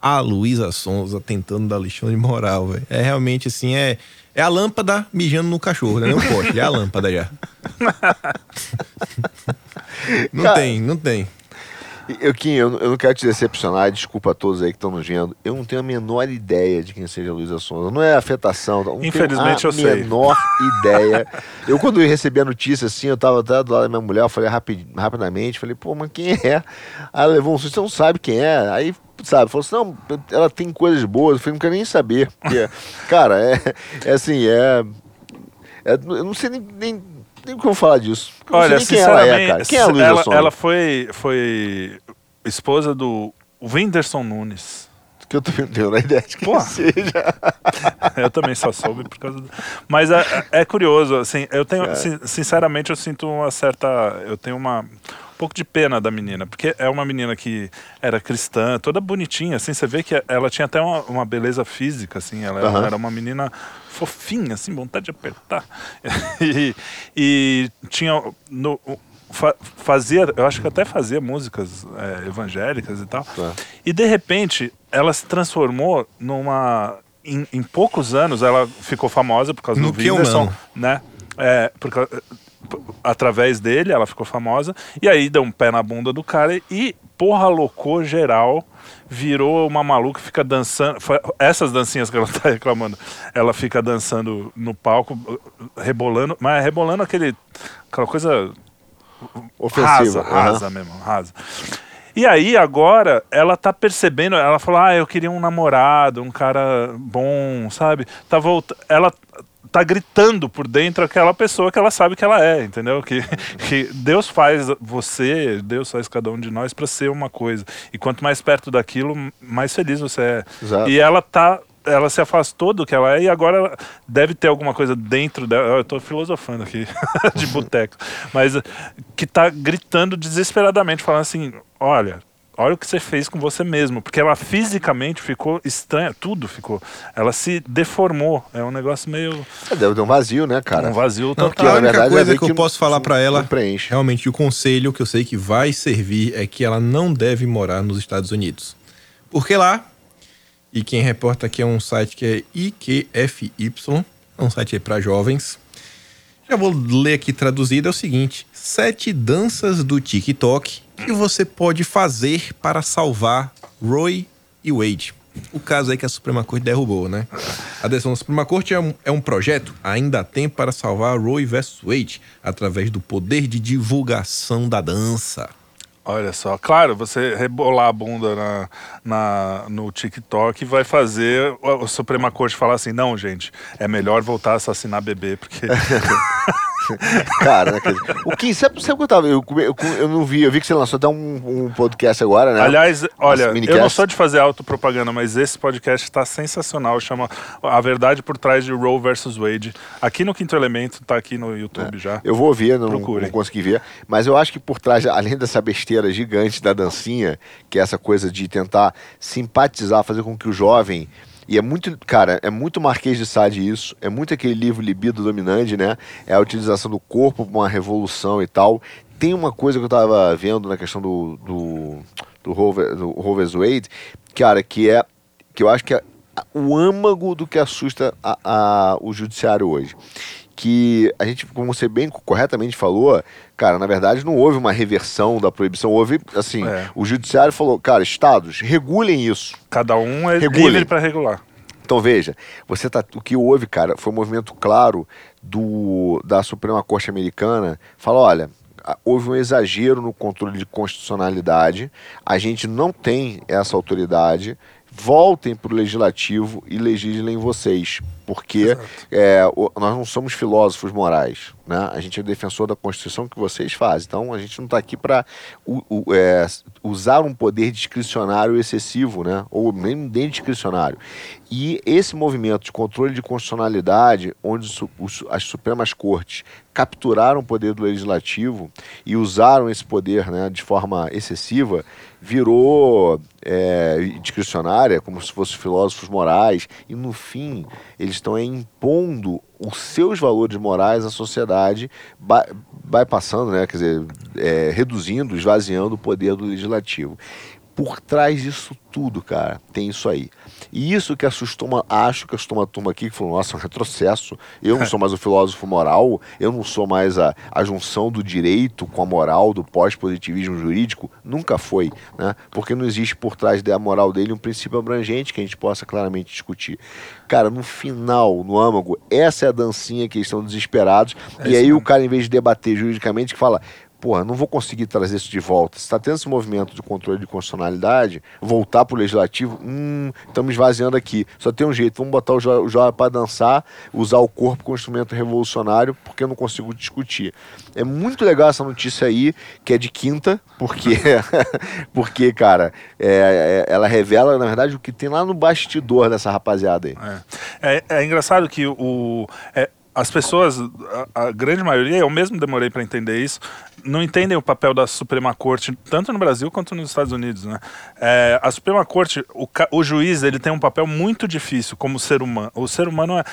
Speaker 1: A Luísa Sonza tentando dar lição de moral, velho. É realmente assim, é, é a lâmpada mijando no cachorro, né? Não poste, é a lâmpada já. [LAUGHS] não
Speaker 2: Cara,
Speaker 1: tem, não tem.
Speaker 2: Eu, Kim, eu, eu não quero te decepcionar, desculpa a todos aí que estão nos vendo. Eu não tenho a menor ideia de quem seja a Luísa Sonza. Não é afetação. Não tenho
Speaker 3: Infelizmente,
Speaker 2: a
Speaker 3: eu sei.
Speaker 2: menor ideia. [LAUGHS] Eu, quando eu recebi a notícia, assim, eu tava até do lado da minha mulher, eu falei rapid, rapidamente, falei, pô, mas quem é? Aí ela levou um susto, você não sabe quem é? Aí, sabe, falou assim, não, ela tem coisas boas. Eu falei, não quero nem saber. Porque, [LAUGHS] cara, é, é assim, é, é- Eu não sei nem, nem, nem como falar disso. Eu
Speaker 3: Olha,
Speaker 2: quem ela é, cara. Quem é a Luísa
Speaker 3: ela,
Speaker 2: Sonza?
Speaker 3: ela foi, foi esposa do Whindersson Nunes.
Speaker 2: Que eu também não tenho ideia de quem
Speaker 3: Pô.
Speaker 2: seja. [LAUGHS]
Speaker 3: Eu também só soube por causa do... Mas é, é curioso, assim, eu tenho, sin- sinceramente, eu sinto uma certa, eu tenho uma um pouco de pena da menina, porque é uma menina que era cristã, toda bonitinha, assim, você vê que ela tinha até uma, uma beleza física, assim, ela
Speaker 2: Aham.
Speaker 3: era uma menina fofinha, assim, vontade de apertar. [LAUGHS] E, e tinha no fa- fazia, eu acho que até fazia músicas é, evangélicas e tal.
Speaker 2: Tá.
Speaker 3: E de repente ela se transformou numa em, em poucos anos ela ficou famosa por causa
Speaker 1: No
Speaker 3: do Whindersson, né? É, por cau- p- através dele ela ficou famosa e aí deu um pé na bunda do cara e porra loucou geral virou uma maluca fica dançando essas dancinhas que ela [LAUGHS] tá reclamando ela fica dançando no palco rebolando mas rebolando aquele aquela coisa
Speaker 2: Ofensiva.
Speaker 3: rasa, rasa mesmo, rasa. E aí agora ela tá percebendo, ela falou: "Ah, eu queria um namorado, um cara bom, sabe? Tá volta, ela tá gritando por dentro aquela pessoa que ela sabe que ela é, entendeu? Que, que Deus faz você, Deus faz cada um de nós para ser uma coisa. E quanto mais perto daquilo, mais feliz você é.
Speaker 2: Exato.
Speaker 3: E ela tá ela se afastou do que ela é e agora deve ter alguma coisa dentro dela. Eu tô filosofando aqui [LAUGHS] de boteco, mas que tá gritando desesperadamente, falando assim: olha. Olha o que você fez com você mesmo, porque ela fisicamente ficou estranha, tudo ficou. Ela se deformou. É um negócio meio
Speaker 2: É, Deve ter um vazio, né, cara?
Speaker 3: um vazio
Speaker 1: Não,
Speaker 3: total.
Speaker 1: a
Speaker 2: na
Speaker 1: única
Speaker 2: verdade, é
Speaker 1: coisa
Speaker 2: ver
Speaker 1: que eu
Speaker 2: que
Speaker 1: posso falar pra ela,
Speaker 2: preenche.
Speaker 1: realmente o conselho que eu sei que vai servir é que ela não deve morar nos Estados Unidos. Porque lá, e quem reporta aqui é um site que é IQFY, é um site aí pra jovens. Já vou ler aqui traduzido, é o seguinte: sete danças do TikTok que você pode fazer para salvar Roy e Wade. O caso aí que a Suprema Corte derrubou, né? A decisão da Suprema Corte é um, é um projeto, ainda há tempo para salvar Roy versus Wade, através do poder de divulgação da dança.
Speaker 3: Olha só, claro, você rebolar a bunda na, na- no TikTok vai fazer a, a Suprema Corte falar assim: não, gente, é melhor voltar a assassinar bebê, porque. [LAUGHS]
Speaker 2: Cara, né, o Kim, sabe, sabe que eu tava. Eu, eu, eu não vi, eu vi que você lançou até um, um podcast agora, né?
Speaker 3: Aliás, olha, eu não sou de fazer autopropaganda, mas esse podcast está sensacional. Chama A Verdade por Trás de Roe versus Wade. Aqui no Quinto Elemento, tá aqui no YouTube já.
Speaker 2: Eu vou ouvir, não,
Speaker 3: Procurem.
Speaker 2: não consegui ver. Mas eu acho que por trás, além dessa besteira gigante da dancinha, que é essa coisa de tentar simpatizar, fazer com que o jovem. E é muito, cara, é muito Marquês de Sade isso, é muito aquele livro Libido Dominante, né? É a utilização do corpo para uma revolução e tal. Tem uma coisa que eu tava vendo na questão do, do, do, Roe, do Roe vs. Wade, cara, que é, que eu acho que é o âmago do que assusta a- a- o judiciário hoje que a gente, como você bem corretamente falou, cara, na verdade não houve uma reversão da proibição, houve, assim,
Speaker 3: É.
Speaker 2: o judiciário falou, cara, estados, regulem isso.
Speaker 3: Cada um é
Speaker 2: Regulem.
Speaker 3: livre para regular.
Speaker 2: Então veja, você tá, o que houve, cara, foi um movimento claro do, da Suprema Corte Americana, fala, olha, houve um exagero no controle de constitucionalidade, a gente não tem essa autoridade, voltem para o legislativo e legislem vocês. Porque é, o- nós não somos filósofos morais, né? A gente é defensor da Constituição que vocês fazem. Então a gente não está aqui para usar um poder discricionário excessivo, né? Ou nem, nem discricionário. E esse movimento de controle de constitucionalidade, onde su- os- as Supremas Cortes capturaram o poder do legislativo e usaram esse poder né, de forma excessiva, virou é, discricionária, como se fossem filósofos morais, e no fim eles estão impondo os seus valores morais à sociedade, bypassando, né, quer dizer, é, reduzindo, esvaziando o poder do legislativo. Por trás disso tudo, cara, tem isso aí. E isso que assustou, uma, acho que assustou uma turma aqui que falou: nossa, um retrocesso. Eu não [LAUGHS] sou mais o filósofo moral, eu não sou mais a, a junção do direito com a moral, do pós-positivismo jurídico. Nunca foi, né? Porque não existe por trás da moral dele um princípio abrangente que a gente possa claramente discutir. Cara, no final, no âmago, essa é a dancinha que eles estão desesperados. e aí o cara, em vez de debater juridicamente, que fala porra, não vou conseguir trazer isso de volta. Se está tendo esse movimento de controle de constitucionalidade, voltar para o legislativo, hum, estamos esvaziando aqui. Só tem um jeito, vamos botar o jo- jovem para dançar, usar o corpo como instrumento revolucionário, porque eu não consigo discutir. É muito legal essa notícia aí, que é de quinta, porque, [LAUGHS] porque cara, é- é- ela revela, na verdade, o que tem lá no bastidor dessa rapaziada aí.
Speaker 3: É, é, é engraçado que o, é, as pessoas, a, a grande maioria, eu mesmo demorei para entender isso, não entendem o papel da Suprema Corte, tanto no Brasil quanto nos Estados Unidos. Né? É, a Suprema Corte, o, o juiz, ele tem um papel muito difícil como ser humano. O ser humano é.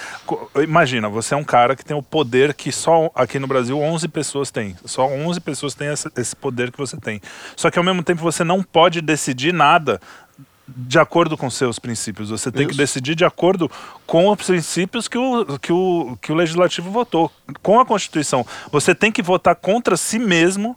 Speaker 3: Imagina, você é um cara que tem o poder que só aqui no Brasil 11 pessoas têm. Só 11 pessoas têm essa- esse poder que você tem. Só que ao mesmo tempo você não pode decidir nada de acordo com seus princípios. Você tem que decidir de acordo com os princípios que o, que, o, que o legislativo votou, com a Constituição. Você tem que votar contra si mesmo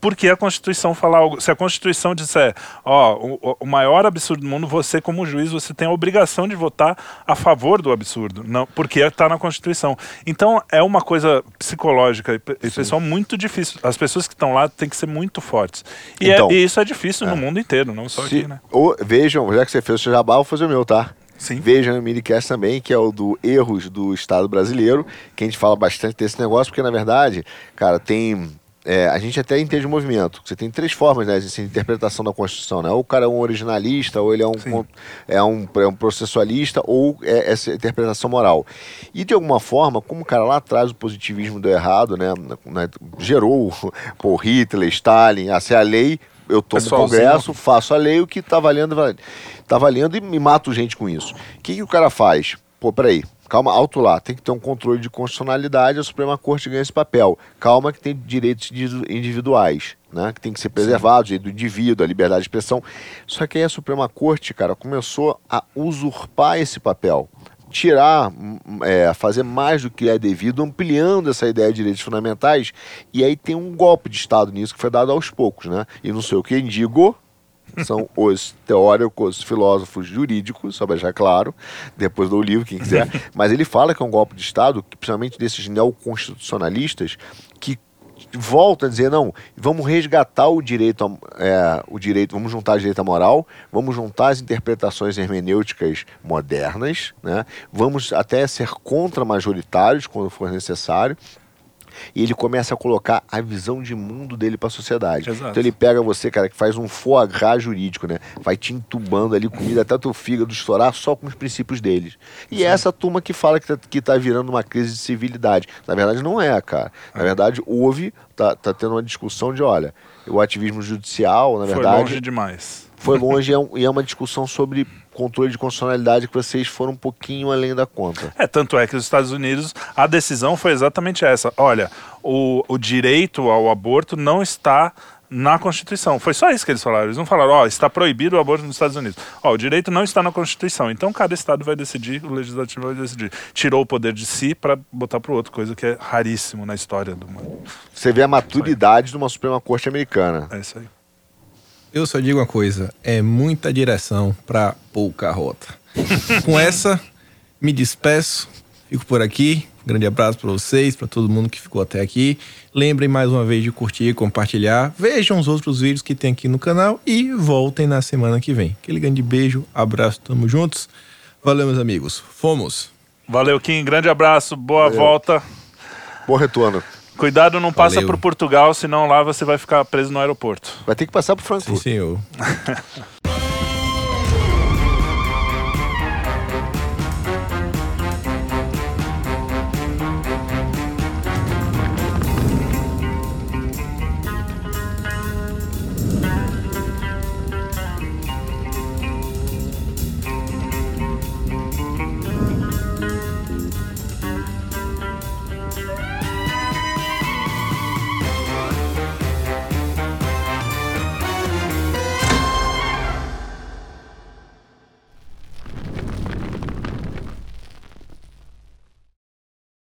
Speaker 3: porque a Constituição fala algo. Se a Constituição disser, ó, o, o maior absurdo do mundo, você, como juiz, você tem a obrigação de votar a favor do absurdo, não, porque está na Constituição. Então é uma coisa psicológica e pe- e pessoal muito difícil. As pessoas que estão lá têm que ser muito fortes. E, é-
Speaker 2: Então,
Speaker 3: e isso é difícil no mundo inteiro, não só
Speaker 2: Se-
Speaker 3: aqui, né?
Speaker 2: ou- vejam, já que você fez o seu jabá, eu vou fazer o meu, tá?
Speaker 3: Sim.
Speaker 2: Vejam o minicast também, que é o do Erros do Estado Brasileiro, que a gente fala bastante desse negócio, porque na verdade, cara, tem. É, a gente até entende o movimento. Você tem três formas né, de interpretação da Constituição, né? Ou o cara é um originalista, ou ele é um,
Speaker 3: Sim.
Speaker 2: é um, é um processualista, ou é essa interpretação moral. E de alguma forma, como o cara lá atrás o positivismo deu errado, né? né, gerou [LAUGHS] por Hitler, Stalin, ah, se é a lei, eu tomo o. Congresso, faço a lei, o que tá valendo, tá valendo e me mato gente com isso. O que, que o cara faz? Pô, peraí, calma, alto lá, tem que ter um controle de constitucionalidade, a Suprema Corte ganha esse papel. Calma que tem direitos individu- individuais, né? Que tem que ser preservados, direito do indivíduo, a liberdade de expressão. Só que aí a Suprema Corte, cara, começou a usurpar esse papel. Tirar, hum, é, fazer mais do que é devido, ampliando essa ideia de direitos fundamentais, e aí tem um golpe de Estado nisso que foi dado aos poucos, né? E não sei o que digo, são os teóricos, filósofos jurídicos, só para deixar claro, depois do livro, quem quiser. [LAUGHS] Mas ele fala que é um golpe de Estado, que, principalmente desses neoconstitucionalistas, que volta a dizer, não, vamos resgatar o direito, a- é, o direito, vamos juntar direito à moral, vamos juntar as interpretações hermenêuticas modernas, né? vamos até ser contra-majoritários quando for necessário, e ele começa a colocar a visão de mundo dele para a sociedade.
Speaker 3: Exato.
Speaker 2: Então ele pega você, cara, que faz um foie gras jurídico, né? Vai te entubando ali comida até teu fígado estourar só com os princípios deles. E é essa turma que fala que tá, que tá virando uma crise de civilidade. Na verdade, não é, cara. Na verdade, houve, tá, tá tendo uma discussão de, olha, o ativismo judicial, na
Speaker 3: Foi
Speaker 2: verdade,
Speaker 3: longe demais.
Speaker 2: foi longe e é um- e é uma discussão sobre controle de constitucionalidade que vocês foram um pouquinho além da conta.
Speaker 3: É, tanto é que os Estados Unidos, a decisão foi exatamente essa. Olha, o, o direito ao aborto não está na Constituição. Foi só isso que eles falaram. Eles não falaram, ó, está proibido o aborto nos Estados Unidos. Ó, o direito não está na Constituição. Então cada estado vai decidir, o legislativo vai decidir. Tirou o poder de si para botar para o outro, coisa que é raríssimo na história do mundo.
Speaker 2: Você vê a maturidade de uma Suprema Corte americana.
Speaker 3: É isso aí.
Speaker 1: Eu só digo uma coisa: é muita direção pra pouca rota. [LAUGHS] Com essa, me despeço, fico por aqui. Grande abraço pra vocês, pra todo mundo que ficou até aqui. Lembrem mais uma vez de curtir, compartilhar. Vejam os outros vídeos que tem aqui no canal e voltem na semana que vem. Aquele grande beijo, abraço, tamo juntos. Valeu, meus amigos. Fomos!
Speaker 3: Valeu, Kim. Grande abraço. Boa
Speaker 2: Valeu.
Speaker 3: volta.
Speaker 2: Bom retorno.
Speaker 3: Cuidado, não passa
Speaker 1: Valeu.
Speaker 3: por Portugal, senão lá você vai ficar preso no aeroporto.
Speaker 2: Vai ter que passar pro
Speaker 1: Sim,
Speaker 2: Frankfurt.
Speaker 1: senhor. [LAUGHS]